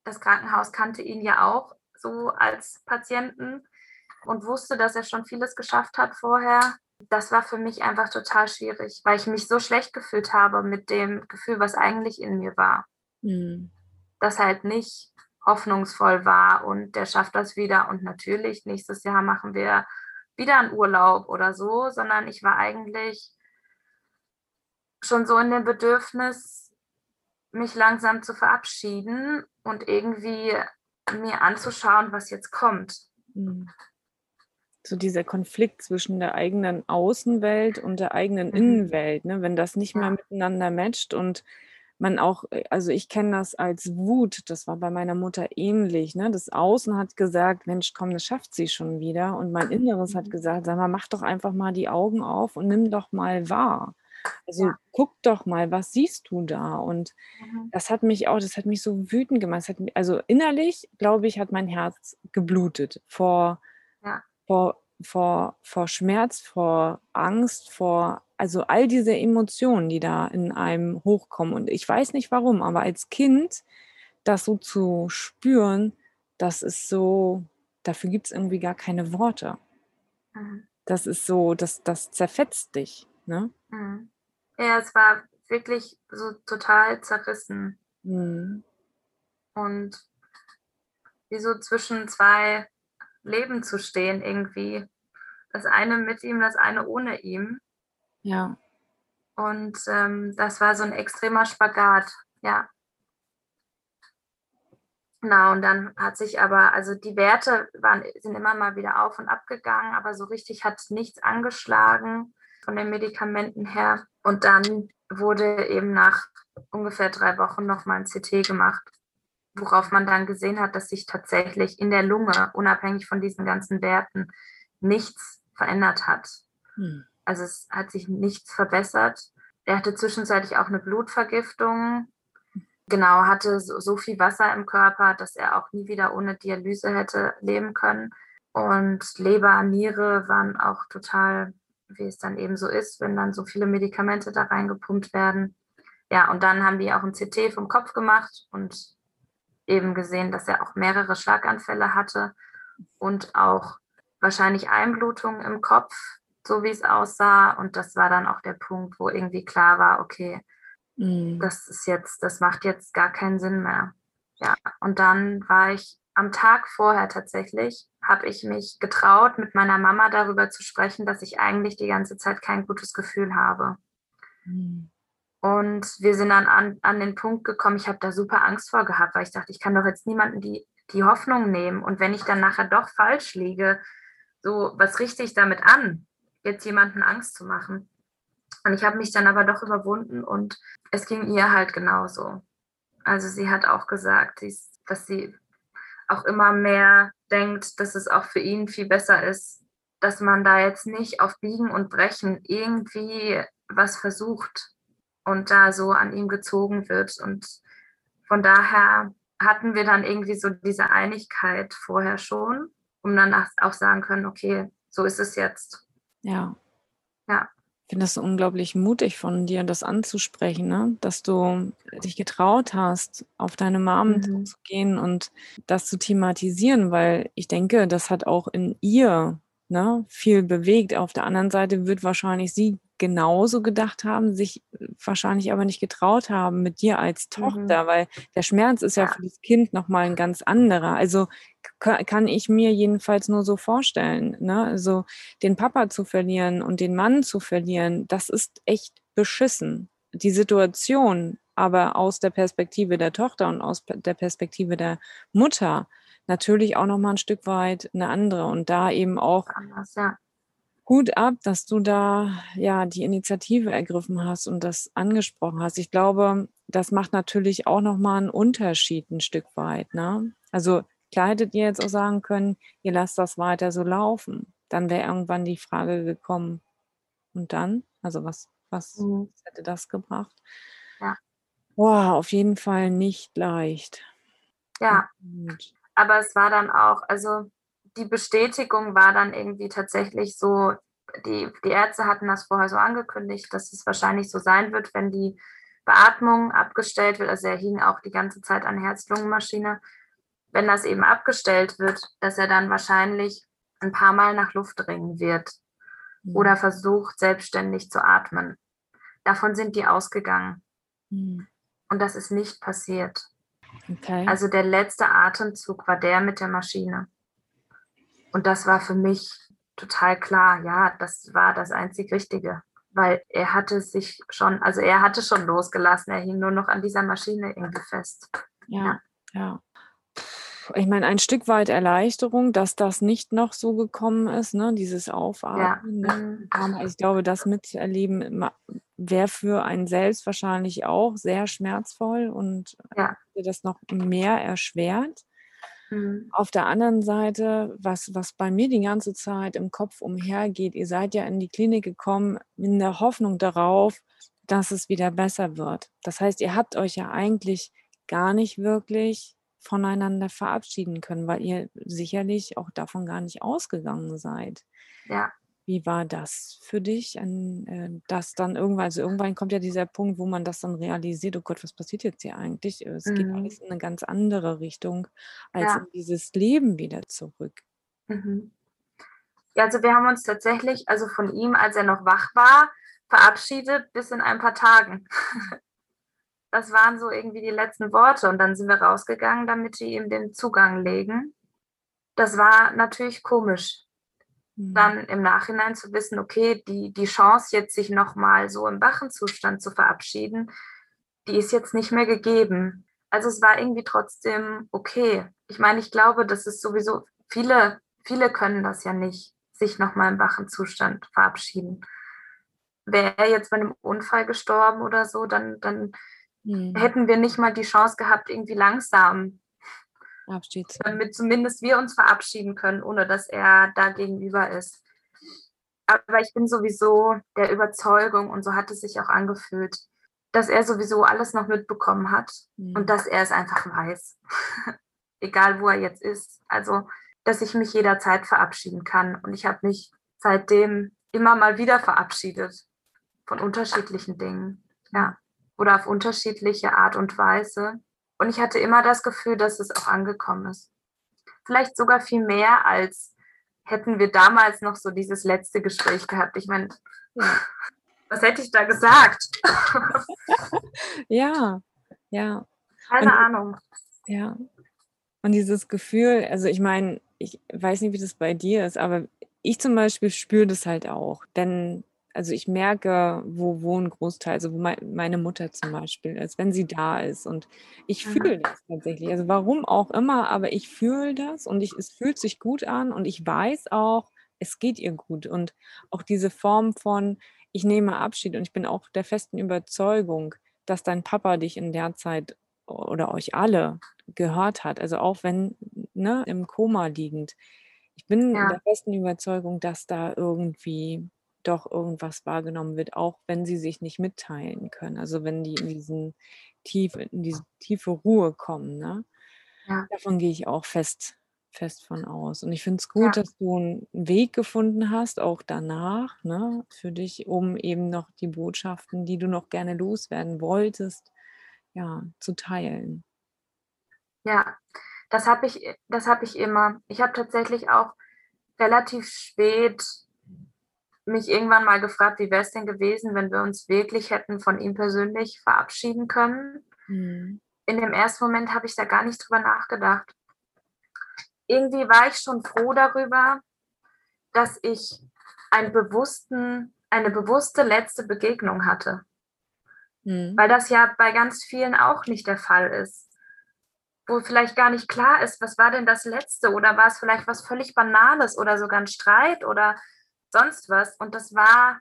Das Krankenhaus kannte ihn ja auch so als Patienten und wusste, dass er schon vieles geschafft hat vorher. Das war für mich einfach total schwierig, weil ich mich so schlecht gefühlt habe mit dem Gefühl, was eigentlich in mir war. Mhm. Das halt nicht hoffnungsvoll war und der schafft das wieder und natürlich nächstes Jahr machen wir wieder einen Urlaub oder so, sondern ich war eigentlich schon so in dem Bedürfnis, mich langsam zu verabschieden und irgendwie mir anzuschauen, was jetzt kommt. Mhm so dieser Konflikt zwischen der eigenen Außenwelt und der eigenen mhm. Innenwelt, ne? wenn das nicht mehr miteinander matcht und man auch, äh, also ich kenne das als Wut, das war bei meiner Mutter ähnlich. Ne? Das Außen hat gesagt, Mensch, komm, das schafft sie schon wieder. Und mein Inneres hat mhm. gesagt, sag mal, mach doch einfach mal die Augen auf und nimm doch mal wahr. Also ja. guck doch mal, was siehst du da? Und mhm. das hat mich auch, das hat mich so wütend gemacht. Hat, also innerlich, glaube ich, hat mein Herz geblutet vor ja vor, vor, vor Schmerz, vor Angst, vor, also all diese Emotionen, die da in einem hochkommen. Und ich weiß nicht warum, aber als Kind das so zu spüren, das ist so, dafür gibt es irgendwie gar keine Worte. Mhm. Das ist so, das, das zerfetzt dich. Ne? Mhm. Ja, es war wirklich so total zerrissen. Mhm. Und wie so zwischen zwei Leben zu stehen irgendwie. Das eine mit ihm, das eine ohne ihm. Ja. Und ähm, das war so ein extremer Spagat, ja. Genau, und dann hat sich aber, also die Werte waren, sind immer mal wieder auf und ab gegangen, aber so richtig hat nichts angeschlagen von den Medikamenten her. Und dann wurde eben nach ungefähr drei Wochen nochmal ein CT gemacht worauf man dann gesehen hat, dass sich tatsächlich in der Lunge, unabhängig von diesen ganzen Werten, nichts verändert hat. Hm. Also es hat sich nichts verbessert. Er hatte zwischenzeitlich auch eine Blutvergiftung. Genau, hatte so, so viel Wasser im Körper, dass er auch nie wieder ohne Dialyse hätte leben können. Und Leber, Niere waren auch total, wie es dann eben so ist, wenn dann so viele Medikamente da reingepumpt werden. Ja, und dann haben die auch ein CT vom Kopf gemacht und eben gesehen, dass er auch mehrere Schlaganfälle hatte und auch wahrscheinlich Einblutung im Kopf, so wie es aussah. Und das war dann auch der Punkt, wo irgendwie klar war, okay, mhm. das ist jetzt, das macht jetzt gar keinen Sinn mehr. Ja, und dann war ich am Tag vorher tatsächlich, habe ich mich getraut, mit meiner Mama darüber zu sprechen, dass ich eigentlich die ganze Zeit kein gutes Gefühl habe. Mhm. Und wir sind dann an, an den Punkt gekommen, ich habe da super Angst vor gehabt, weil ich dachte, ich kann doch jetzt niemanden die, die Hoffnung nehmen. Und wenn ich dann nachher doch falsch liege, so, was richte ich damit an, jetzt jemanden Angst zu machen? Und ich habe mich dann aber doch überwunden und es ging ihr halt genauso. Also sie hat auch gesagt, dass sie auch immer mehr denkt, dass es auch für ihn viel besser ist, dass man da jetzt nicht auf Biegen und Brechen irgendwie was versucht und da so an ihm gezogen wird. Und von daher hatten wir dann irgendwie so diese Einigkeit vorher schon, um dann auch sagen können, okay, so ist es jetzt. Ja. Ja. Ich finde das unglaublich mutig von dir, das anzusprechen, ne? dass du dich getraut hast, auf deine Mom mhm. zu gehen und das zu thematisieren, weil ich denke, das hat auch in ihr ne, viel bewegt. Auf der anderen Seite wird wahrscheinlich sie genauso gedacht haben, sich wahrscheinlich aber nicht getraut haben mit dir als mhm. Tochter, mhm. weil der Schmerz ist ja, ja für das Kind nochmal ein ganz anderer. Also kann ich mir jedenfalls nur so vorstellen. Ne? Also den Papa zu verlieren und den Mann zu verlieren, das ist echt beschissen. Die Situation aber aus der Perspektive der Tochter und aus der Perspektive der Mutter natürlich auch nochmal ein Stück weit eine andere und da eben auch Anders, ja. Hut ab, dass du da ja die Initiative ergriffen hast und das angesprochen hast. Ich glaube, das macht natürlich auch nochmal einen Unterschied ein Stück weit. Ne? Also klar hättet ihr jetzt auch sagen können, ihr lasst das weiter so laufen. Dann wäre irgendwann die Frage gekommen, und dann? Also was, was mhm. hätte das gebracht? Ja. Boah, auf jeden Fall nicht leicht. Ja. Und, aber es war dann auch, also die Bestätigung war dann irgendwie tatsächlich so, die, die Ärzte hatten das vorher so angekündigt, dass es wahrscheinlich so sein wird, wenn die Beatmung abgestellt wird. Also er hing auch die ganze Zeit an Herz-Lungen-Maschine. Wenn das eben abgestellt wird, dass er dann wahrscheinlich ein paar Mal nach Luft ringen wird mhm. oder versucht, selbstständig zu atmen. Davon sind die ausgegangen. Mhm. Und das ist nicht passiert. Okay. Also der letzte Atemzug war der mit der Maschine. Und das war für mich total klar, ja, das war das einzig Richtige, weil er hatte sich schon, also er hatte schon losgelassen, er hing nur noch an dieser Maschine irgendwie fest. Ja, ja. ja. Ich meine, ein Stück weit Erleichterung, dass das nicht noch so gekommen ist, ne? dieses Aufatmen. Ja. Ne? Mhm. Ich glaube, das mitzuerleben wäre für einen selbst wahrscheinlich auch sehr schmerzvoll und ja. das noch mehr erschwert. Mhm. Auf der anderen Seite, was, was bei mir die ganze Zeit im Kopf umhergeht, ihr seid ja in die Klinik gekommen in der Hoffnung darauf, dass es wieder besser wird. Das heißt, ihr habt euch ja eigentlich gar nicht wirklich voneinander verabschieden können, weil ihr sicherlich auch davon gar nicht ausgegangen seid. Ja. Wie war das für dich, an, äh, dass dann irgendwann, also irgendwann kommt ja dieser Punkt, wo man das dann realisiert, oh Gott, was passiert jetzt hier eigentlich? Es geht mhm. alles in eine ganz andere Richtung als Ja. in dieses Leben wieder zurück. Mhm. Ja, also wir haben uns tatsächlich, also von ihm, als er noch wach war, verabschiedet bis in ein paar Tagen. Das waren so irgendwie die letzten Worte und dann sind wir rausgegangen, damit wir ihm den Zugang legen. Das war natürlich komisch dann mhm. im Nachhinein zu wissen, okay, die, die Chance jetzt sich nochmal so im wachen Zustand zu verabschieden, die ist jetzt nicht mehr gegeben. Also es war irgendwie trotzdem okay. Ich meine, ich glaube, das ist sowieso, viele, viele können das ja nicht, sich nochmal im wachen Zustand verabschieden. Wäre er jetzt bei einem Unfall gestorben oder so, dann, dann mhm. hätten wir nicht mal die Chance gehabt, irgendwie langsam Abschied. Damit zumindest wir uns verabschieden können, ohne dass er da gegenüber ist. Aber ich bin sowieso der Überzeugung, und so hat es sich auch angefühlt, dass er sowieso alles noch mitbekommen hat mhm. und dass er es einfach weiß. Egal, wo er jetzt ist. Also, dass ich mich jederzeit verabschieden kann. Und ich habe mich seitdem immer mal wieder verabschiedet von unterschiedlichen Dingen. Ja. Oder auf unterschiedliche Art und Weise. Und ich hatte immer das Gefühl, dass es auch angekommen ist. vielleicht sogar viel mehr, als hätten wir damals noch so dieses letzte Gespräch gehabt. Ich meine, was hätte ich da gesagt? ja, ja. Keine Und, Ahnung. Ja. Und dieses Gefühl, also ich meine, ich weiß nicht, wie das bei dir ist, aber ich zum Beispiel spüre das halt auch. Denn also ich merke, wo wo 'n Großteil also wo mei meine Mutter zum Beispiel ist, wenn sie da ist und ich fühle das tatsächlich. Also warum auch immer, aber ich fühle das und ich es fühlt sich gut an und ich weiß auch, es geht ihr gut und auch diese Form von: „Ich nehme Abschied“ und ich bin auch der festen Überzeugung, dass dein Papa dich in der Zeit oder euch alle gehört hat, also auch wenn, ne, im Koma liegend. Ich bin der Ja. festen Überzeugung, dass da irgendwie doch irgendwas wahrgenommen wird, auch wenn sie sich nicht mitteilen können. Also, wenn die in diesen tief in diese tiefe Ruhe kommen, ne? Ja. Davon gehe ich auch fest fest von aus. Und ich finde es gut, Ja. dass du 'n Weg gefunden hast, auch danach, ne, für dich, um eben noch die Botschaften, die du noch gerne loswerden wolltest, ja, zu teilen. Ja, das habe ich das habe ich immer. Ich habe tatsächlich auch relativ spät mich irgendwann mal gefragt, wie wäre es denn gewesen, wenn wir uns wirklich hätten von ihm persönlich verabschieden können. Mhm. In dem ersten Moment habe ich da gar nicht drüber nachgedacht. Irgendwie war ich schon froh darüber, dass ich einen bewussten eine bewusste letzte Begegnung hatte. Mhm. Weil das ja bei ganz vielen auch nicht der Fall ist. Wo vielleicht gar nicht klar ist, was war denn das Letzte oder war es vielleicht was völlig Banales oder sogar 'n Streit oder sonst was. Und das war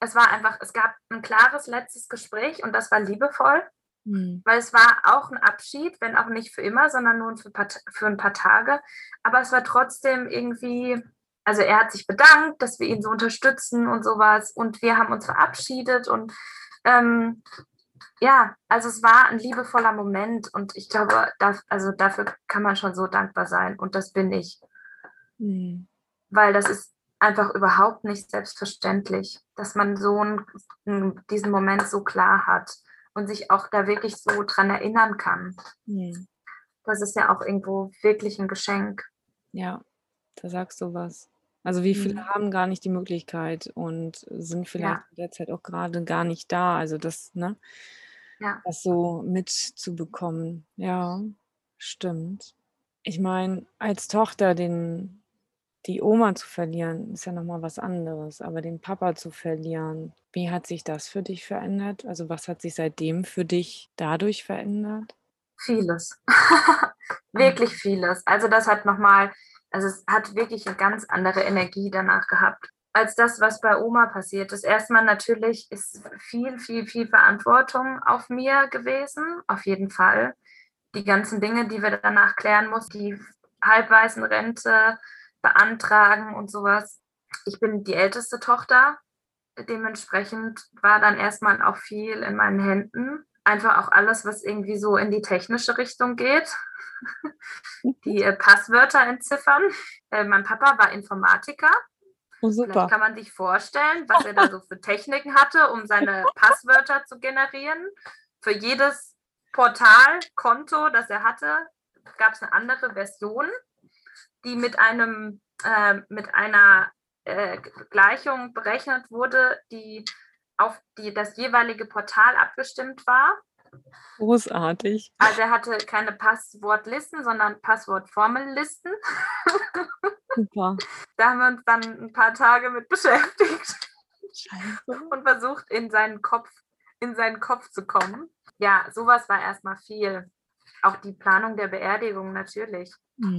es war einfach es gab 'n klares letztes Gespräch und das war liebevoll, Mhm. weil es war auch 'n Abschied, wenn auch nicht für immer, sondern nur für paar für 'n paar Tage. Aber es war trotzdem irgendwie also, er hat sich bedankt, dass wir ihn so unterstützen und so was und wir haben uns verabschiedet und, ähm, ja, also, es war 'n liebevoller Moment und ich glaube, daf also, dafür kann man schon so dankbar sein und das bin ich. Mhm. Weil das ist einfach überhaupt nicht selbstverständlich, dass man so 'n 'n diesen Moment so klar hat und sich auch da wirklich so dran erinnern kann. Mhm. Das ist ja auch irgendwo wirklich 'n Geschenk. Ja, da sagst du was. Also, wie viele Mhm. haben gar nicht die Möglichkeit und sind vielleicht Ja. derzeit auch grade gar nicht da. Also, das ne? Ja. Das so mitzubekommen. Ja, stimmt. Ich meine, als Tochter den die Oma zu verlieren, ist ja noch mal was anderes, aber den Papa zu verlieren, wie hat sich das für dich verändert? Also, was hat sich seitdem für dich dadurch verändert? Vieles. Mhm. Wirklich vieles. Also, das hat noch mal also, es hat wirklich 'ne ganz andere Energie danach gehabt als das, was bei Oma passiert ist. Erst mal natürlich ist viel, viel, viel Verantwortung auf mir gewesen, auf jeden Fall. Die ganzen Dinge, die wir danach klären mussten, die Halbwaisenrente beantragen und so was. Ich bin die älteste Tochter. Dementsprechend war dann erst mal auch viel in meinen Händen. Einfach auch alles, was irgendwie so in die technische Richtung geht. Die, äh, Passwörter entziffern. Äh, mein Papa war Informatiker. Oh, Vielleicht super. kann man sich vorstellen, was er da so für Techniken hatte, um seine Passwörter zu generieren. Für jedes Portal, Konto, das er hatte, gab's 'ne andere Version, die mit einem äh, mit einer, äh, Gleichung berechnet wurde, die auf die das jeweilige Portal abgestimmt war. Großartig. Also, er hatte keine Passwortlisten, sondern Passwortformellisten. Super. Da haben wir uns dann 'n paar Tage mit beschäftigt Scheiße. und versucht, in seinen Kopf in seinen Kopf zu kommen. Ja, so was war erst mal viel. Auch die Planung der Beerdigung natürlich.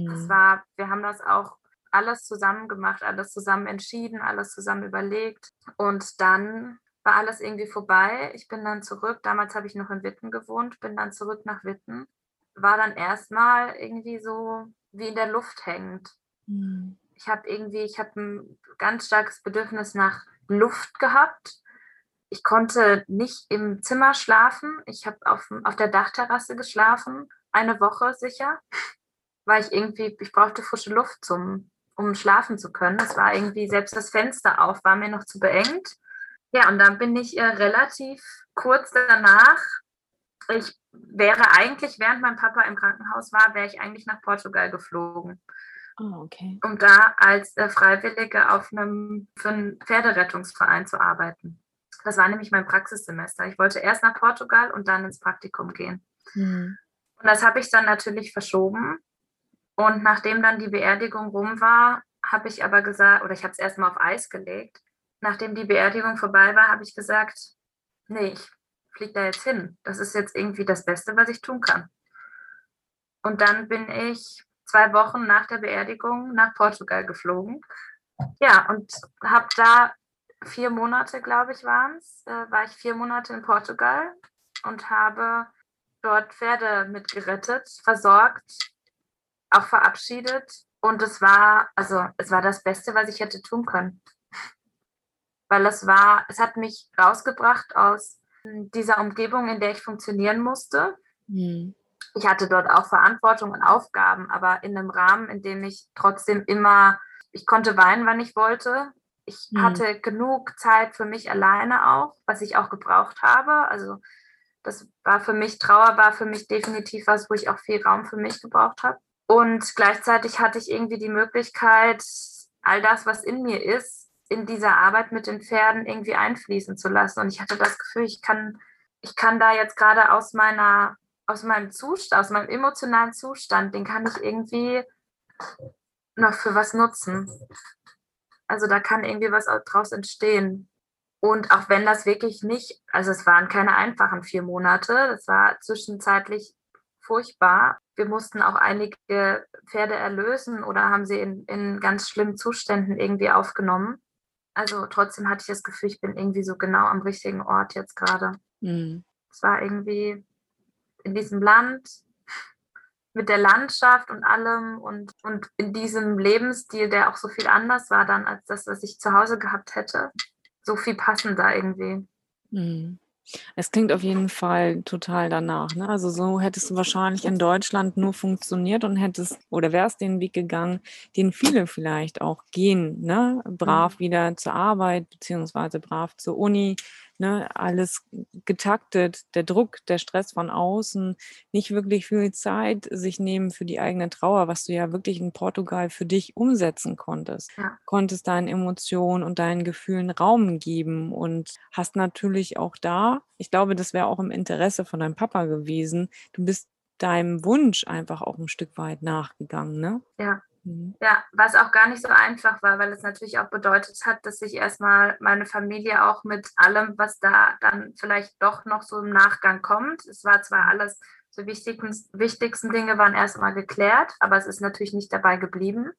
Das Mhm. war wir haben das auch alles zusammen gemacht, alles zusammen entschieden, alles zusammen überlegt. Und dann war alles irgendwie vorbei. Ich bin dann zurück damals habe ich noch in Witten gewohnt, bin dann zurück nach Witten. War dann erst mal irgendwie so wie in der Luft hängend. Mhm. Ich habe irgendwie ich habe 'n ganz starkes Bedürfnis nach Luft gehabt. Ich konnte nicht im Zimmer schlafen. Ich habe auf'm auf der Dachterrasse geschlafen, eine Woche sicher, weil ich irgendwie ich brauchte frische Luft zum um schlafen zu können. Es war irgendwie selbst das Fenster auf war mir noch zu beengt. Ja, und dann bin ich, äh, relativ kurz danach ich wäre eigentlich während mein Papa im Krankenhaus war, wäre ich eigentlich nach Portugal geflogen. Ah, okay. um da als äh, Freiwillige auf einem für einen Pferderettungsverein zu arbeiten. Das war nämlich mein Praxissemester. Ich wollte erst nach Portugal und dann ins Praktikum gehen. Mhm. Und das habe ich dann natürlich verschoben. Und nachdem dann die Beerdigung rum war, habe ich aber gesagt, oder ich habe es erstmal auf Eis gelegt. Nachdem die Beerdigung vorbei war, habe ich gesagt, nee, ich fliege da jetzt hin. Das ist jetzt irgendwie das Beste, was ich tun kann. Und dann bin ich zwei Wochen nach der Beerdigung nach Portugal geflogen. Ja, und habe da vier Monate, glaube ich, waren es, äh, war ich vier Monate in Portugal und habe dort Pferde mitgerettet, versorgt, auch verabschiedet. Und es war, also es war das Beste, was ich hätte tun können. Weil es war, es hat mich rausgebracht aus dieser Umgebung, in der ich funktionieren musste. Mhm. Ich hatte dort auch Verantwortung und Aufgaben, aber in einem Rahmen, in dem ich trotzdem immer, ich konnte weinen, wann ich wollte. Ich Mhm. hatte genug Zeit für mich alleine auch, was ich auch gebraucht habe. Also das war für mich, Trauer war für mich definitiv was, wo ich auch viel Raum für mich gebraucht habe. Und gleichzeitig hatte ich irgendwie die Möglichkeit, all das, was in mir ist, in dieser Arbeit mit den Pferden irgendwie einfließen zu lassen. Und ich hatte das Gefühl, ich kann, ich kann da jetzt gerade aus meiner, aus meinem Zustand, aus meinem emotionalen Zustand, den kann ich irgendwie noch für was nutzen. Also da kann irgendwie was draus entstehen. Und auch wenn das wirklich nicht, also es waren keine einfachen vier Monate, das war zwischenzeitlich furchtbar. Wir mussten auch einige Pferde erlösen oder haben sie in, in ganz schlimmen Zuständen irgendwie aufgenommen. Also trotzdem hatte ich das Gefühl, ich bin irgendwie so genau am richtigen Ort jetzt gerade. Mhm. Es war irgendwie in diesem Land mit der Landschaft und allem und, und in diesem Lebensstil, der auch so viel anders war dann als das, was ich zu Hause gehabt hätte. So viel passender irgendwie. Mhm. Es klingt auf jeden Fall total danach. Ne? Also so hättest du wahrscheinlich in Deutschland nur funktioniert und hättest oder wärst den Weg gegangen, den viele vielleicht auch gehen. Ne? Brav wieder zur Arbeit beziehungsweise brav zur Uni. Ne? Alles getaktet, der Druck, der Stress von außen, nicht wirklich viel Zeit sich nehmen für die eigene Trauer, was du ja wirklich in Portugal für dich umsetzen konntest. Ja. Konntest deinen Emotionen und deinen Gefühlen Raum geben und hast natürlich auch da, ich glaube, das wäre auch im Interesse von deinem Papa gewesen, du bist deinem Wunsch einfach auch ein Stück weit nachgegangen, ne? Ja. Mhm. Ja, was auch gar nicht so einfach war, weil es natürlich auch bedeutet hat, dass ich erstmal meine Familie auch mit allem, was da dann vielleicht doch noch so im Nachgang kommt. Es war zwar alles, so wichtigsten, wichtigsten Dinge waren erstmal geklärt, aber es ist natürlich nicht dabei geblieben.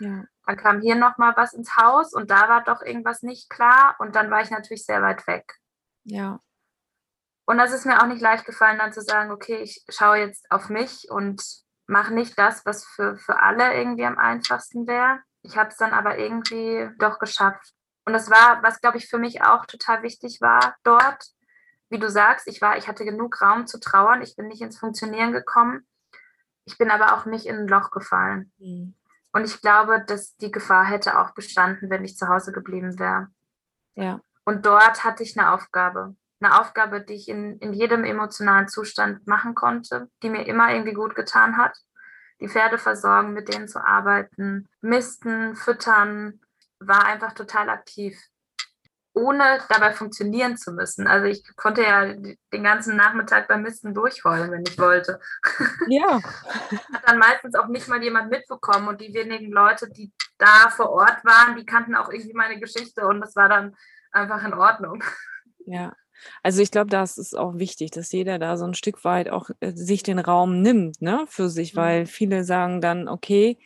Ja. Dann kam hier nochmal was ins Haus und da war doch irgendwas nicht klar und dann war ich natürlich sehr weit weg. Ja. Und das ist mir auch nicht leicht gefallen, dann zu sagen, okay, ich schaue jetzt auf mich und mache nicht das, was für, für alle irgendwie am einfachsten wäre. Ich habe es dann aber irgendwie doch geschafft. Und das war, was glaube ich für mich auch total wichtig war dort. Wie du sagst, ich war, ich hatte genug Raum zu trauern. Ich bin nicht ins Funktionieren gekommen. Ich bin aber auch nicht in ein Loch gefallen. Mhm. Und ich glaube, dass die Gefahr hätte auch bestanden, wenn ich zu Hause geblieben wäre. Ja. Und dort hatte ich eine Aufgabe. Eine Aufgabe, die ich in, in jedem emotionalen Zustand machen konnte, die mir immer irgendwie gut getan hat. Die Pferde versorgen, mit denen zu arbeiten, misten, füttern, war einfach total aktiv, ohne dabei funktionieren zu müssen. Also ich konnte ja den ganzen Nachmittag beim Misten durchheulen, wenn ich wollte. Ja. Hat dann meistens auch nicht mal jemand mitbekommen und die wenigen Leute, die da vor Ort waren, die kannten auch irgendwie meine Geschichte und das war dann einfach in Ordnung. Ja. Also ich glaube, das ist auch wichtig, dass jeder da so ein Stück weit auch äh, sich den Raum nimmt, ne, für sich, Mhm. weil viele sagen dann, okay,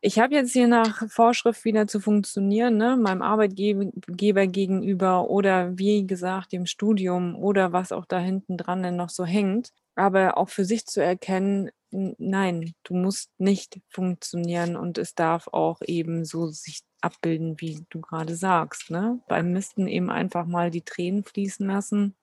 ich habe jetzt hier nach Vorschrift wieder zu funktionieren, ne, meinem Arbeitgeber gegenüber oder wie gesagt dem Studium oder was auch da hinten dran denn noch so hängt. Aber auch für sich zu erkennen, nein, du musst nicht funktionieren und es darf auch eben so sich abbilden, wie du gerade sagst. Ne? Beim Misten eben einfach mal die Tränen fließen lassen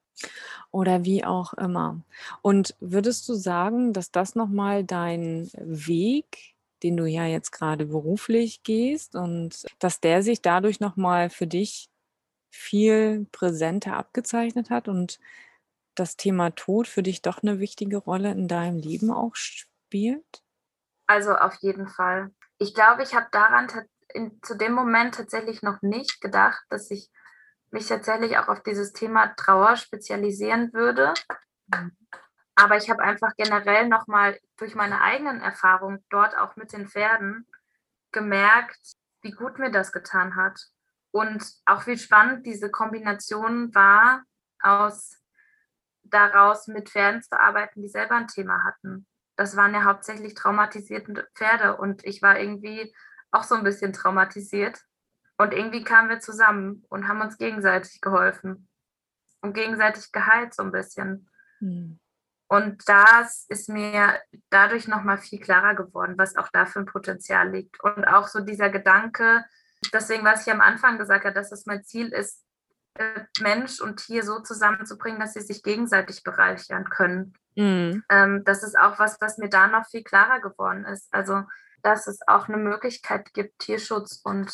oder wie auch immer. Und würdest du sagen, dass das nochmal dein Weg, den du ja jetzt gerade beruflich gehst und dass der sich dadurch nochmal für dich viel präsenter abgezeichnet hat und das Thema Tod für dich doch eine wichtige Rolle in deinem Leben auch spielt? Also auf jeden Fall. Ich glaube, ich habe daran in, zu dem Moment tatsächlich noch nicht gedacht, dass ich mich tatsächlich auch auf dieses Thema Trauer spezialisieren würde. Mhm. Aber ich habe einfach generell nochmal durch meine eigenen Erfahrungen dort auch mit den Pferden gemerkt, wie gut mir das getan hat. Und auch wie spannend diese Kombination war, aus daraus mit Pferden zu arbeiten, die selber ein Thema hatten. Das waren ja hauptsächlich traumatisierte Pferde und ich war irgendwie auch so ein bisschen traumatisiert. Und irgendwie kamen wir zusammen und haben uns gegenseitig geholfen und gegenseitig geheilt so ein bisschen. Mhm. Und das ist mir dadurch nochmal viel klarer geworden, was auch da für ein Potenzial liegt. Und auch so dieser Gedanke, deswegen, was ich am Anfang gesagt habe, dass es mein Ziel ist, äh, Mensch und Tier so zusammenzubringen, dass sie sich gegenseitig bereichern können. Mhm. Ähm, das ist auch was, was mir da noch viel klarer geworden ist. Also, dass es auch eine Möglichkeit gibt, Tierschutz und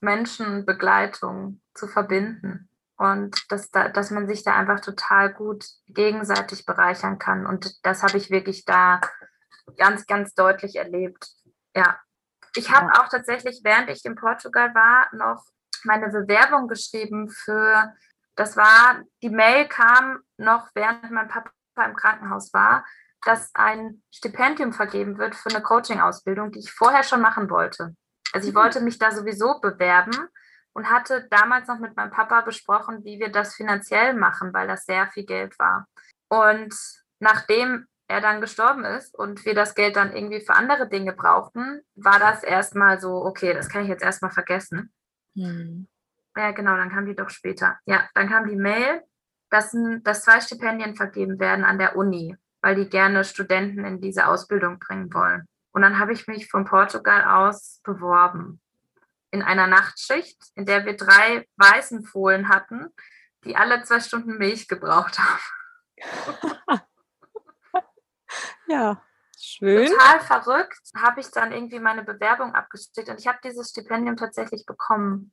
Menschenbegleitung zu verbinden und dass, da, dass man sich da einfach total gut gegenseitig bereichern kann. Und das habe ich wirklich da ganz, ganz deutlich erlebt. Ja. Ich habe auch tatsächlich, während ich in Portugal war, noch meine Bewerbung geschrieben für, das war, die Mail kam noch, während mein Papa im Krankenhaus war, dass ein Stipendium vergeben wird für eine Coaching-Ausbildung, die ich vorher schon machen wollte. Also ich mhm. wollte mich da sowieso bewerben und hatte damals noch mit meinem Papa besprochen, wie wir das finanziell machen, weil das sehr viel Geld war. Und nachdem er dann gestorben ist und wir das Geld dann irgendwie für andere Dinge brauchten, war das erstmal so, okay, das kann ich jetzt erstmal vergessen. Hm. Ja, genau, dann kam die doch später. Ja, dann kam die Mail, dass, dass zwei Stipendien vergeben werden an der Uni, weil die gerne Studenten in diese Ausbildung bringen wollen. Und dann habe ich mich von Portugal aus beworben in einer Nachtschicht, in der wir drei weißen Fohlen hatten, die alle zwei Stunden Milch gebraucht haben. ja, schön. Total verrückt habe ich dann irgendwie meine Bewerbung abgeschickt und ich habe dieses Stipendium tatsächlich bekommen.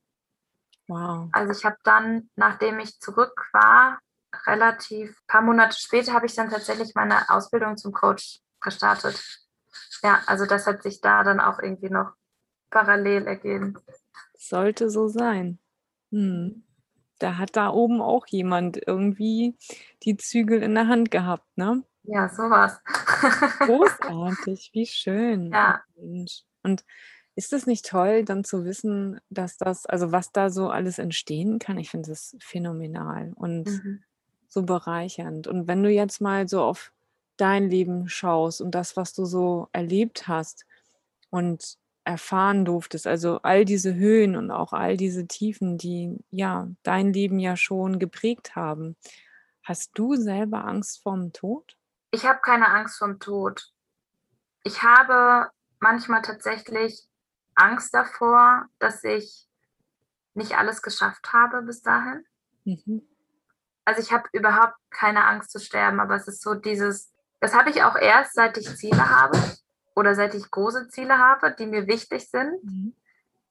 Wow. Also ich habe dann, nachdem ich zurück war, relativ ein paar Monate später habe ich dann tatsächlich meine Ausbildung zum Coach gestartet. Ja, also das hat sich da dann auch irgendwie noch parallel ergehen. Sollte so sein. Hm. Da hat da oben auch jemand irgendwie die Zügel in der Hand gehabt, ne? Ja, sowas. Großartig, wie schön. Ja. Und ist es nicht toll, dann zu wissen, dass das, also was da so alles entstehen kann? Ich finde das phänomenal und mhm. So bereichernd. Und wenn du jetzt mal so auf dein Leben schaust und das, was du so erlebt hast und erfahren durftest, also all diese Höhen und auch all diese Tiefen, die ja dein Leben ja schon geprägt haben. Hast du selber Angst vorm Tod? Ich habe keine Angst vorm Tod. Ich habe manchmal tatsächlich Angst davor, dass ich nicht alles geschafft habe bis dahin. Mhm. Also ich habe überhaupt keine Angst zu sterben, aber es ist so dieses, das habe ich auch erst, seit ich Ziele habe oder seit ich große Ziele habe, die mir wichtig sind, mhm.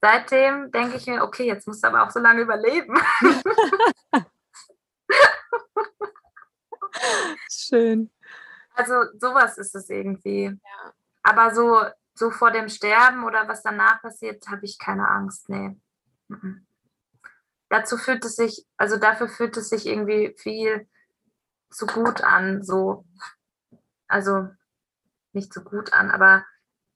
seitdem denke ich mir, okay, jetzt musst du aber auch so lange überleben. Schön. Also sowas ist es irgendwie. Ja. Aber so, so vor dem Sterben oder was danach passiert, habe ich keine Angst. Nee. Mhm. Dazu fühlt es sich, also dafür fühlt es sich irgendwie viel zu gut an. So. Also nicht so gut an, aber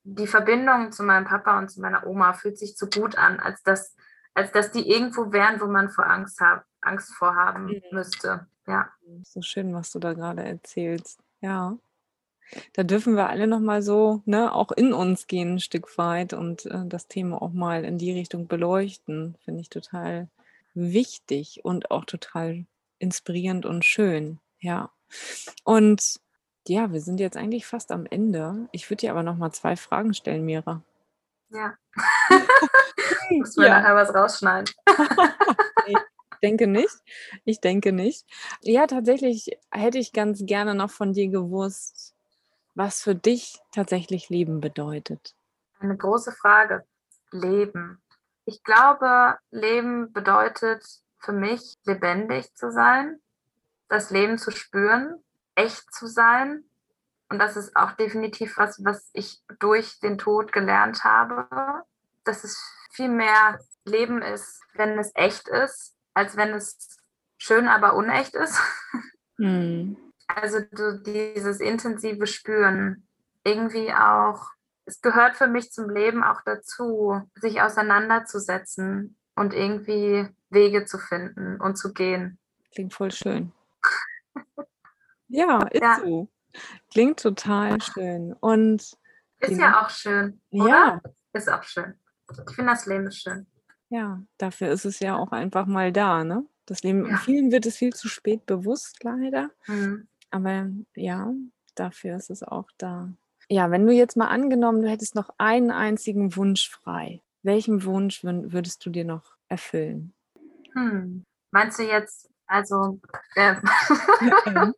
die Verbindung zu meinem Papa und zu meiner Oma fühlt sich zu gut an, als dass, als dass die irgendwo wären, wo man vor Angst, hab, Angst vorhaben mhm. müsste. Ja. So schön, was du da gerade erzählst. Ja. Da dürfen wir alle nochmal so, ne, auch in uns gehen ein Stück weit und äh, das Thema auch mal in die Richtung beleuchten. Finde ich total wichtig und auch total inspirierend und schön. Ja. Und ja, wir sind jetzt eigentlich fast am Ende. Ich würde dir aber noch mal zwei Fragen stellen, Mira. Ja. Muss man ja. nachher was rausschneiden. ich denke nicht. Ich denke nicht. Ja, tatsächlich hätte ich ganz gerne noch von dir gewusst, was für dich tatsächlich Leben bedeutet. Eine große Frage. Leben. Ich glaube, Leben bedeutet für mich, lebendig zu sein, das Leben zu spüren echt zu sein und das ist auch definitiv was, was ich durch den Tod gelernt habe, dass es viel mehr Leben ist, wenn es echt ist, als wenn es schön, aber unecht ist. Mhm. Also du, dieses intensive Spüren, irgendwie auch, es gehört für mich zum Leben auch dazu, sich auseinanderzusetzen und irgendwie Wege zu finden und zu gehen. Klingt voll schön. ja, ist ja. so. Klingt total schön. Und ist ja auch schön. Oder? Ja. Ist auch schön. Ich finde das Leben schön. Ja, dafür ist es ja auch einfach mal da, ne? Das Leben, ja. vielen wird es viel zu spät bewusst, leider. Mhm. Aber ja, dafür ist es auch da. Ja, wenn du jetzt mal angenommen, du hättest noch einen einzigen Wunsch frei, welchen Wunsch würdest du dir noch erfüllen? Hm. Meinst du jetzt, also, äh,